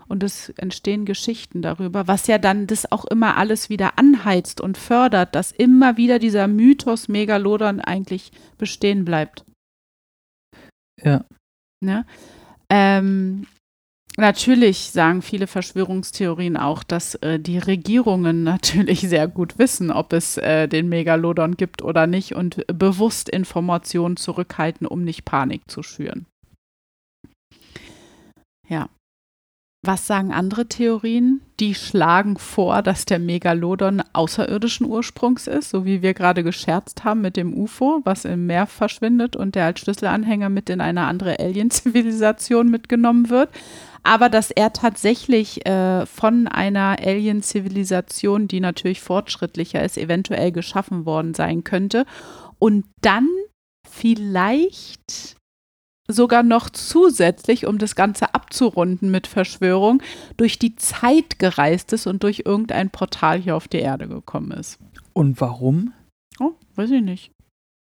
[SPEAKER 1] und es entstehen Geschichten darüber, was ja dann das auch immer alles wieder anheizt und fördert, dass immer wieder dieser Mythos Megalodon eigentlich bestehen bleibt.
[SPEAKER 2] Ja.
[SPEAKER 1] Ne? Ähm, natürlich sagen viele Verschwörungstheorien auch, dass äh, die Regierungen (laughs) natürlich sehr gut wissen, ob es äh, den Megalodon gibt oder nicht und bewusst Informationen zurückhalten, um nicht Panik zu schüren. Ja. Was sagen andere Theorien? Die schlagen vor, dass der Megalodon außerirdischen Ursprungs ist, so wie wir gerade gescherzt haben mit dem UFO, was im Meer verschwindet und der als Schlüsselanhänger mit in eine andere Alien-Zivilisation mitgenommen wird. Aber dass er tatsächlich äh, von einer Alien-Zivilisation, die natürlich fortschrittlicher ist, eventuell geschaffen worden sein könnte. Und dann vielleicht sogar noch zusätzlich, um das Ganze abzurunden mit Verschwörung, durch die Zeit gereist ist und durch irgendein Portal hier auf die Erde gekommen ist.
[SPEAKER 2] Und warum?
[SPEAKER 1] Oh, weiß ich nicht.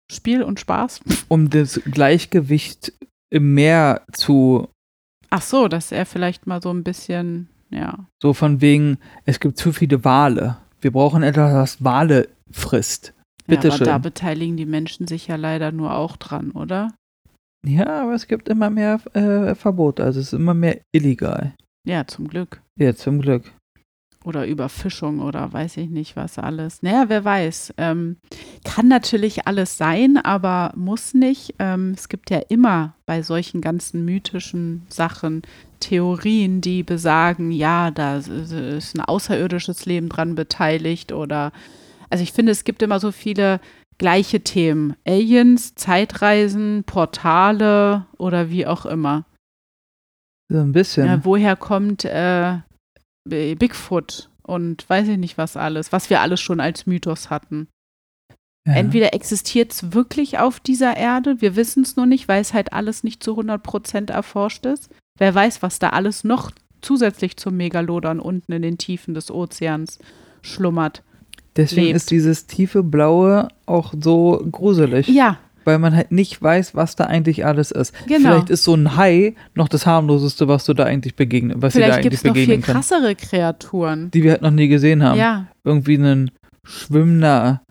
[SPEAKER 1] Spiel und Spaß.
[SPEAKER 2] Um das Gleichgewicht im Meer zu,
[SPEAKER 1] Ach so, dass er vielleicht mal so ein bisschen, ja.
[SPEAKER 2] so von wegen, es gibt zu viele Wale. Wir brauchen etwas, was Wale frisst. Bitte
[SPEAKER 1] ja, aber
[SPEAKER 2] schön.
[SPEAKER 1] da beteiligen die Menschen sich ja leider nur auch dran, oder?
[SPEAKER 2] Ja, aber es gibt immer mehr äh, Verbote, also es ist immer mehr illegal.
[SPEAKER 1] Ja, zum Glück.
[SPEAKER 2] Ja, zum Glück.
[SPEAKER 1] Oder Überfischung oder weiß ich nicht was alles. Naja, wer weiß. Ähm, kann natürlich alles sein, aber muss nicht. Ähm, es gibt ja immer bei solchen ganzen mythischen Sachen Theorien, die besagen, ja, da ist ein außerirdisches Leben dran beteiligt oder also ich finde, es gibt immer so viele gleiche Themen. Aliens, Zeitreisen, Portale oder wie auch immer.
[SPEAKER 2] So ein bisschen.
[SPEAKER 1] Ja, woher kommt äh, Bigfoot und weiß ich nicht was alles, was wir alles schon als Mythos hatten.
[SPEAKER 2] ja.
[SPEAKER 1] Entweder existiert es wirklich auf dieser Erde, wir wissen es nur nicht, weil es halt alles nicht zu 100% erforscht ist. Wer weiß, was da alles noch zusätzlich zum Megalodon unten in den Tiefen des Ozeans schlummert.
[SPEAKER 2] Deswegen
[SPEAKER 1] lebt.
[SPEAKER 2] ist dieses tiefe Blaue auch so gruselig.
[SPEAKER 1] Ja,
[SPEAKER 2] Weil man halt nicht weiß, was da eigentlich alles ist.
[SPEAKER 1] Genau.
[SPEAKER 2] Vielleicht ist so ein Hai noch das harmloseste, was du da eigentlich begegnen, was
[SPEAKER 1] vielleicht gibt
[SPEAKER 2] eigentlich
[SPEAKER 1] es noch viel
[SPEAKER 2] kann.
[SPEAKER 1] krassere Kreaturen.
[SPEAKER 2] Die wir halt noch nie gesehen haben.
[SPEAKER 1] Ja,
[SPEAKER 2] Irgendwie ein schwimmender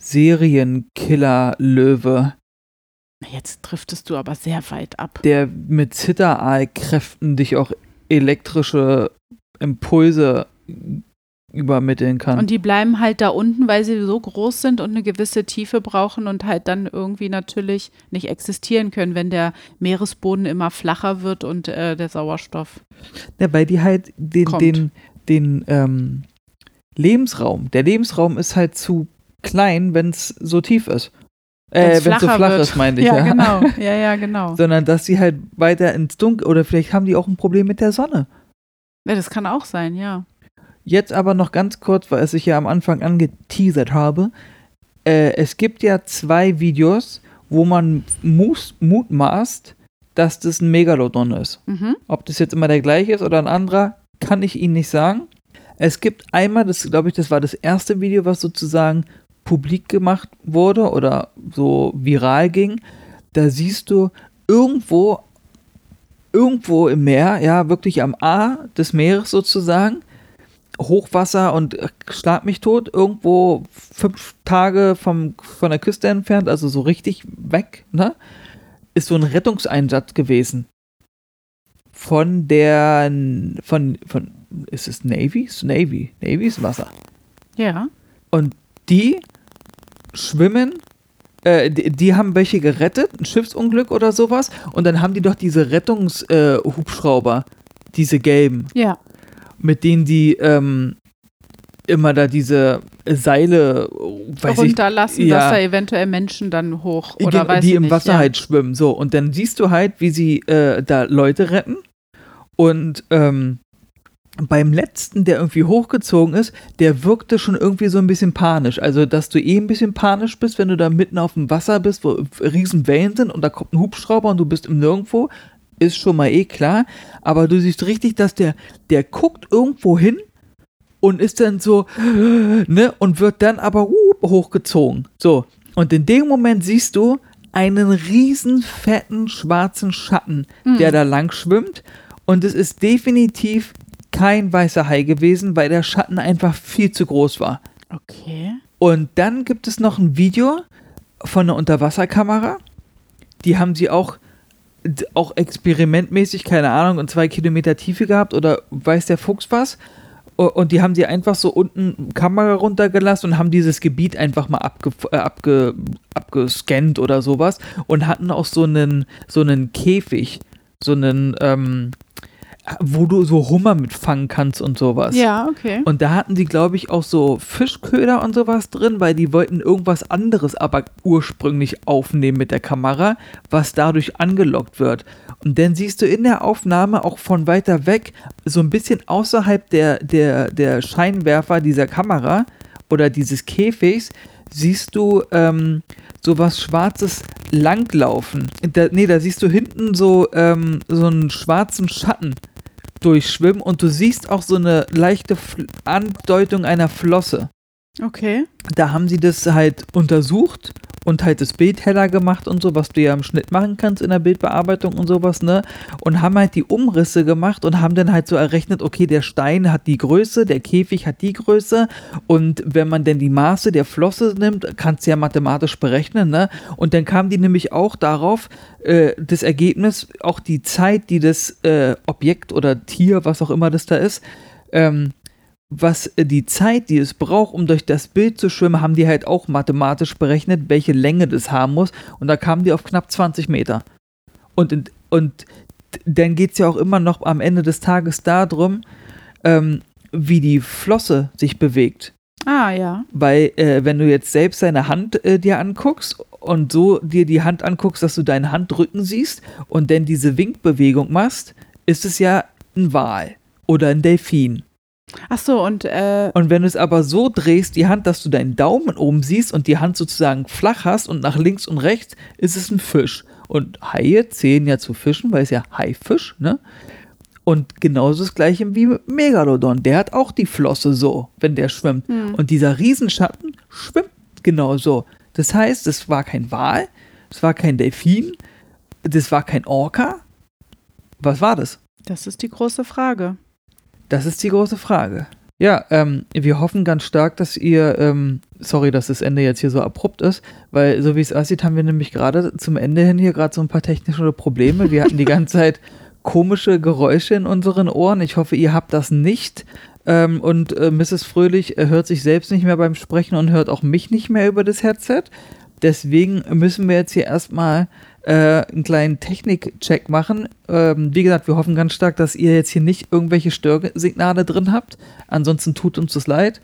[SPEAKER 2] Serienkiller-Löwe,
[SPEAKER 1] jetzt driftest du aber sehr weit ab.
[SPEAKER 2] der mit Zitteraalkräften dich auch elektrische Impulse übermitteln kann.
[SPEAKER 1] Und die bleiben halt da unten, weil sie so groß sind und eine gewisse Tiefe brauchen und halt dann irgendwie natürlich nicht existieren können, wenn der Meeresboden immer flacher wird und äh, der Sauerstoff.
[SPEAKER 2] Ja, weil die halt den,
[SPEAKER 1] Kommt.
[SPEAKER 2] den, den ähm, Lebensraum, der Lebensraum ist halt zu klein, wenn es so tief ist. Äh, wenn es so flach
[SPEAKER 1] wird.
[SPEAKER 2] ist, meinte ich.
[SPEAKER 1] Ja,
[SPEAKER 2] Ja,
[SPEAKER 1] genau. (laughs) Ja, ja, genau.
[SPEAKER 2] Sondern dass sie halt weiter ins Dunkel, oder vielleicht haben die auch ein Problem mit der Sonne.
[SPEAKER 1] Ja, das kann auch sein, ja.
[SPEAKER 2] Jetzt aber noch ganz kurz, weil es ich ja am Anfang angeteasert habe. Äh, es gibt ja zwei Videos, wo man mus- mutmaßt, dass das ein Megalodon ist.
[SPEAKER 1] Mhm.
[SPEAKER 2] Ob das jetzt immer der gleiche ist oder ein anderer, kann ich Ihnen nicht sagen. Es gibt einmal, das glaube ich, das war das erste Video, was sozusagen publik gemacht wurde oder so viral ging. Da siehst du irgendwo, irgendwo im Meer, ja, wirklich am A des Meeres sozusagen, Hochwasser und äh, schlag mich tot, irgendwo fünf Tage vom, von der Küste entfernt, also so richtig weg, ne? Ist so ein Rettungseinsatz gewesen von der von von ist es Navy? Navy. Navy ist Wasser.
[SPEAKER 1] Ja.
[SPEAKER 2] Die schwimmen, äh, die, die haben welche gerettet, ein Schiffsunglück oder sowas, und dann haben die doch diese Rettungshubschrauber, äh, diese gelben,
[SPEAKER 1] Ja.
[SPEAKER 2] Mit denen die ähm, immer da diese Seile, äh, weiß ich,
[SPEAKER 1] Runterlassen,
[SPEAKER 2] ja.
[SPEAKER 1] dass da eventuell Menschen dann hoch oder
[SPEAKER 2] Gen-
[SPEAKER 1] weiß
[SPEAKER 2] die
[SPEAKER 1] ich
[SPEAKER 2] im
[SPEAKER 1] nicht,
[SPEAKER 2] Wasser
[SPEAKER 1] ja.
[SPEAKER 2] halt schwimmen. So, und dann siehst du halt, wie sie äh, da Leute retten. Und ähm, beim letzten, der irgendwie hochgezogen ist, der wirkte schon irgendwie so ein bisschen panisch. Also, dass du eh ein bisschen panisch bist, wenn du da mitten auf dem Wasser bist, wo riesen Wellen sind und da kommt ein Hubschrauber und du bist im Nirgendwo, ist schon mal eh klar. Aber du siehst richtig, dass der, der guckt irgendwo hin und ist dann so, ne, und wird dann aber hochgezogen. So. Und in dem Moment siehst du einen riesen fetten schwarzen Schatten, der da lang schwimmt. Und es ist definitiv kein weißer Hai gewesen, weil der Schatten einfach viel zu groß war.
[SPEAKER 1] Okay.
[SPEAKER 2] Und dann gibt es noch ein Video von einer Unterwasserkamera. Die haben sie auch, auch experimentmäßig, keine Ahnung, in zwei Kilometer Tiefe gehabt oder weiß der Fuchs was. Und die haben sie einfach so unten Kamera runtergelassen und haben dieses Gebiet einfach mal abge, äh, abge, abgescannt oder sowas und hatten auch so einen, so einen Käfig, so einen, ähm, wo du so Hummer mitfangen kannst und sowas.
[SPEAKER 1] Ja, okay.
[SPEAKER 2] Und da hatten die, glaube ich, auch so Fischköder und sowas drin, weil die wollten irgendwas anderes aber ursprünglich aufnehmen mit der Kamera, was dadurch angelockt wird. Und dann siehst du in der Aufnahme auch von weiter weg, so ein bisschen außerhalb der, der, der Scheinwerfer dieser Kamera oder dieses Käfigs, siehst du ähm, so was Schwarzes langlaufen. Da, nee, da siehst du hinten so, ähm, so einen schwarzen Schatten durchschwimmen und du siehst auch so eine leichte Andeutung einer Flosse.
[SPEAKER 1] Okay.
[SPEAKER 2] Da haben sie das halt untersucht und halt das Bild heller gemacht und so, was du ja im Schnitt machen kannst in der Bildbearbeitung und sowas, ne? Und haben halt die Umrisse gemacht und haben dann halt so errechnet, okay, der Stein hat die Größe, der Käfig hat die Größe und wenn man denn die Maße der Flosse nimmt, kannst du ja mathematisch berechnen, ne? Und dann kamen die nämlich auch darauf, äh, das Ergebnis, auch die Zeit, die das äh, Objekt oder Tier, was auch immer das da ist, ähm, was äh, die Zeit, die es braucht, um durch das Bild zu schwimmen, haben die halt auch mathematisch berechnet, welche Länge das haben muss. Und da kamen die auf knapp 20 Meter. Und, und dann geht es ja auch immer noch am Ende des Tages darum, ähm, wie die Flosse sich bewegt.
[SPEAKER 1] Ah, ja.
[SPEAKER 2] Weil, äh, wenn du jetzt selbst deine Hand äh, dir anguckst und so dir die Hand anguckst, dass du deinen Handrücken siehst und dann diese Winkbewegung machst, ist es ja ein Wal oder ein Delfin.
[SPEAKER 1] Ach so, und. Äh,
[SPEAKER 2] und wenn du es aber so drehst, die Hand, dass du deinen Daumen oben siehst und die Hand sozusagen flach hast und nach links und rechts, ist es ein Fisch. Und Haie zählen ja zu Fischen, weil es ja Haifisch, ne? Und genauso das gleiche wie Megalodon. Der hat auch die Flosse so, wenn der schwimmt.
[SPEAKER 1] Hm.
[SPEAKER 2] Und dieser Riesenschatten schwimmt genauso. Das heißt, es war kein Wal, es war kein Delfin, das war kein Orca. Was war das?
[SPEAKER 1] Das ist die große Frage.
[SPEAKER 2] Das ist die große Frage. Ja, ähm, wir hoffen ganz stark, dass ihr, ähm, sorry, dass das Ende jetzt hier so abrupt ist, weil so wie es aussieht, haben wir nämlich gerade zum Ende hin hier gerade so ein paar technische Probleme. Wir hatten die ganze Zeit (laughs) komische Geräusche in unseren Ohren. Ich hoffe, ihr habt das nicht. Ähm, und äh, Mrs. Fröhlich äh, hört sich selbst nicht mehr beim Sprechen und hört auch mich nicht mehr über das Headset. Deswegen müssen wir jetzt hier erstmal äh, einen kleinen Technik-Check machen. Ähm, wie gesagt, wir hoffen ganz stark, dass ihr jetzt hier nicht irgendwelche Störsignale drin habt. Ansonsten tut uns das leid.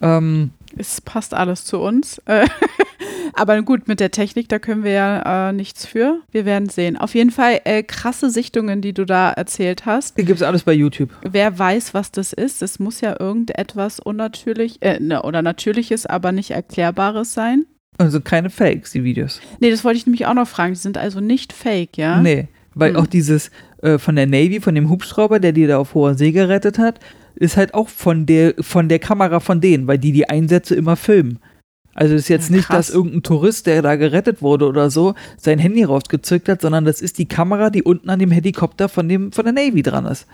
[SPEAKER 2] Ähm,
[SPEAKER 1] es passt alles zu uns. Äh, (laughs) aber gut, mit der Technik, da können wir ja äh, nichts für. Wir werden sehen. Auf jeden Fall äh, krasse Sichtungen, die du da erzählt hast.
[SPEAKER 2] Die gibt es alles bei YouTube.
[SPEAKER 1] Wer weiß, was das ist. Es muss ja irgendetwas unnatürlich äh, ne, oder natürliches, aber nicht erklärbares sein.
[SPEAKER 2] Also keine Fakes, die Videos.
[SPEAKER 1] Nee, das wollte ich nämlich auch noch fragen. Die sind also nicht fake, ja?
[SPEAKER 2] Nee, weil
[SPEAKER 1] Hm.
[SPEAKER 2] auch dieses äh, von der Navy, von dem Hubschrauber, der die da auf hoher See gerettet hat, ist halt auch von der, von der Kamera von denen, weil die die Einsätze immer filmen. Also ist jetzt
[SPEAKER 1] Ja,
[SPEAKER 2] nicht, dass irgendein Tourist, der da gerettet wurde oder so, sein Handy rausgezückt hat, sondern das ist die Kamera, die unten an dem Helikopter von, dem, von der Navy dran ist.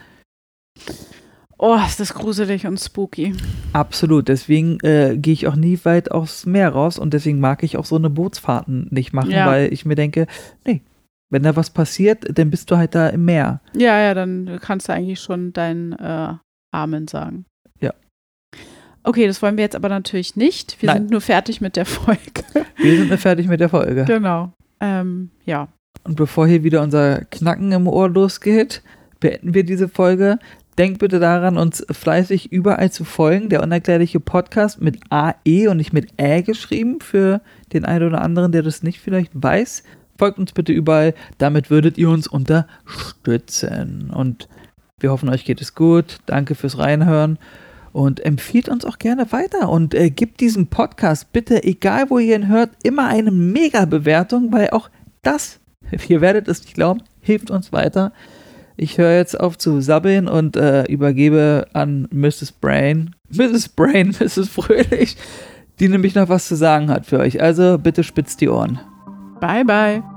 [SPEAKER 1] Oh, ist das gruselig und spooky.
[SPEAKER 2] Absolut. Deswegen äh, gehe ich auch nie weit aufs Meer raus und deswegen mag ich auch so eine Bootsfahrten nicht machen,
[SPEAKER 1] Ja.
[SPEAKER 2] weil ich mir denke, nee, wenn da was passiert, dann bist du halt da im Meer.
[SPEAKER 1] Ja, ja, dann kannst du eigentlich schon deinen äh, Amen sagen.
[SPEAKER 2] Ja.
[SPEAKER 1] Okay, das wollen wir jetzt aber natürlich nicht. Wir
[SPEAKER 2] Nein.
[SPEAKER 1] sind nur fertig mit der Folge. (laughs)
[SPEAKER 2] Wir sind fertig mit der Folge.
[SPEAKER 1] genau. Ähm, ja.
[SPEAKER 2] Und bevor hier wieder unser Knacken im Ohr losgeht, beenden wir diese Folge. Denkt bitte daran, uns fleißig überall zu folgen. Der unerklärliche Podcast mit AE und nicht mit Ä geschrieben, für den einen oder anderen, der das nicht vielleicht weiß. Folgt uns bitte überall, damit würdet ihr uns unterstützen. Und wir hoffen, euch geht es gut. Danke fürs Reinhören. Und empfiehlt uns auch gerne weiter und äh, gebt diesem Podcast bitte, egal wo ihr ihn hört, immer eine Mega-Bewertung, weil auch das, (laughs) ihr werdet es nicht glauben, hilft uns weiter. Ich höre jetzt auf zu sabbeln und äh, übergebe an Mrs. Brain, Mrs. Brain, (laughs) Mrs. Fröhlich, die nämlich noch was zu sagen hat für euch. Also bitte spitzt die Ohren.
[SPEAKER 1] Bye, bye.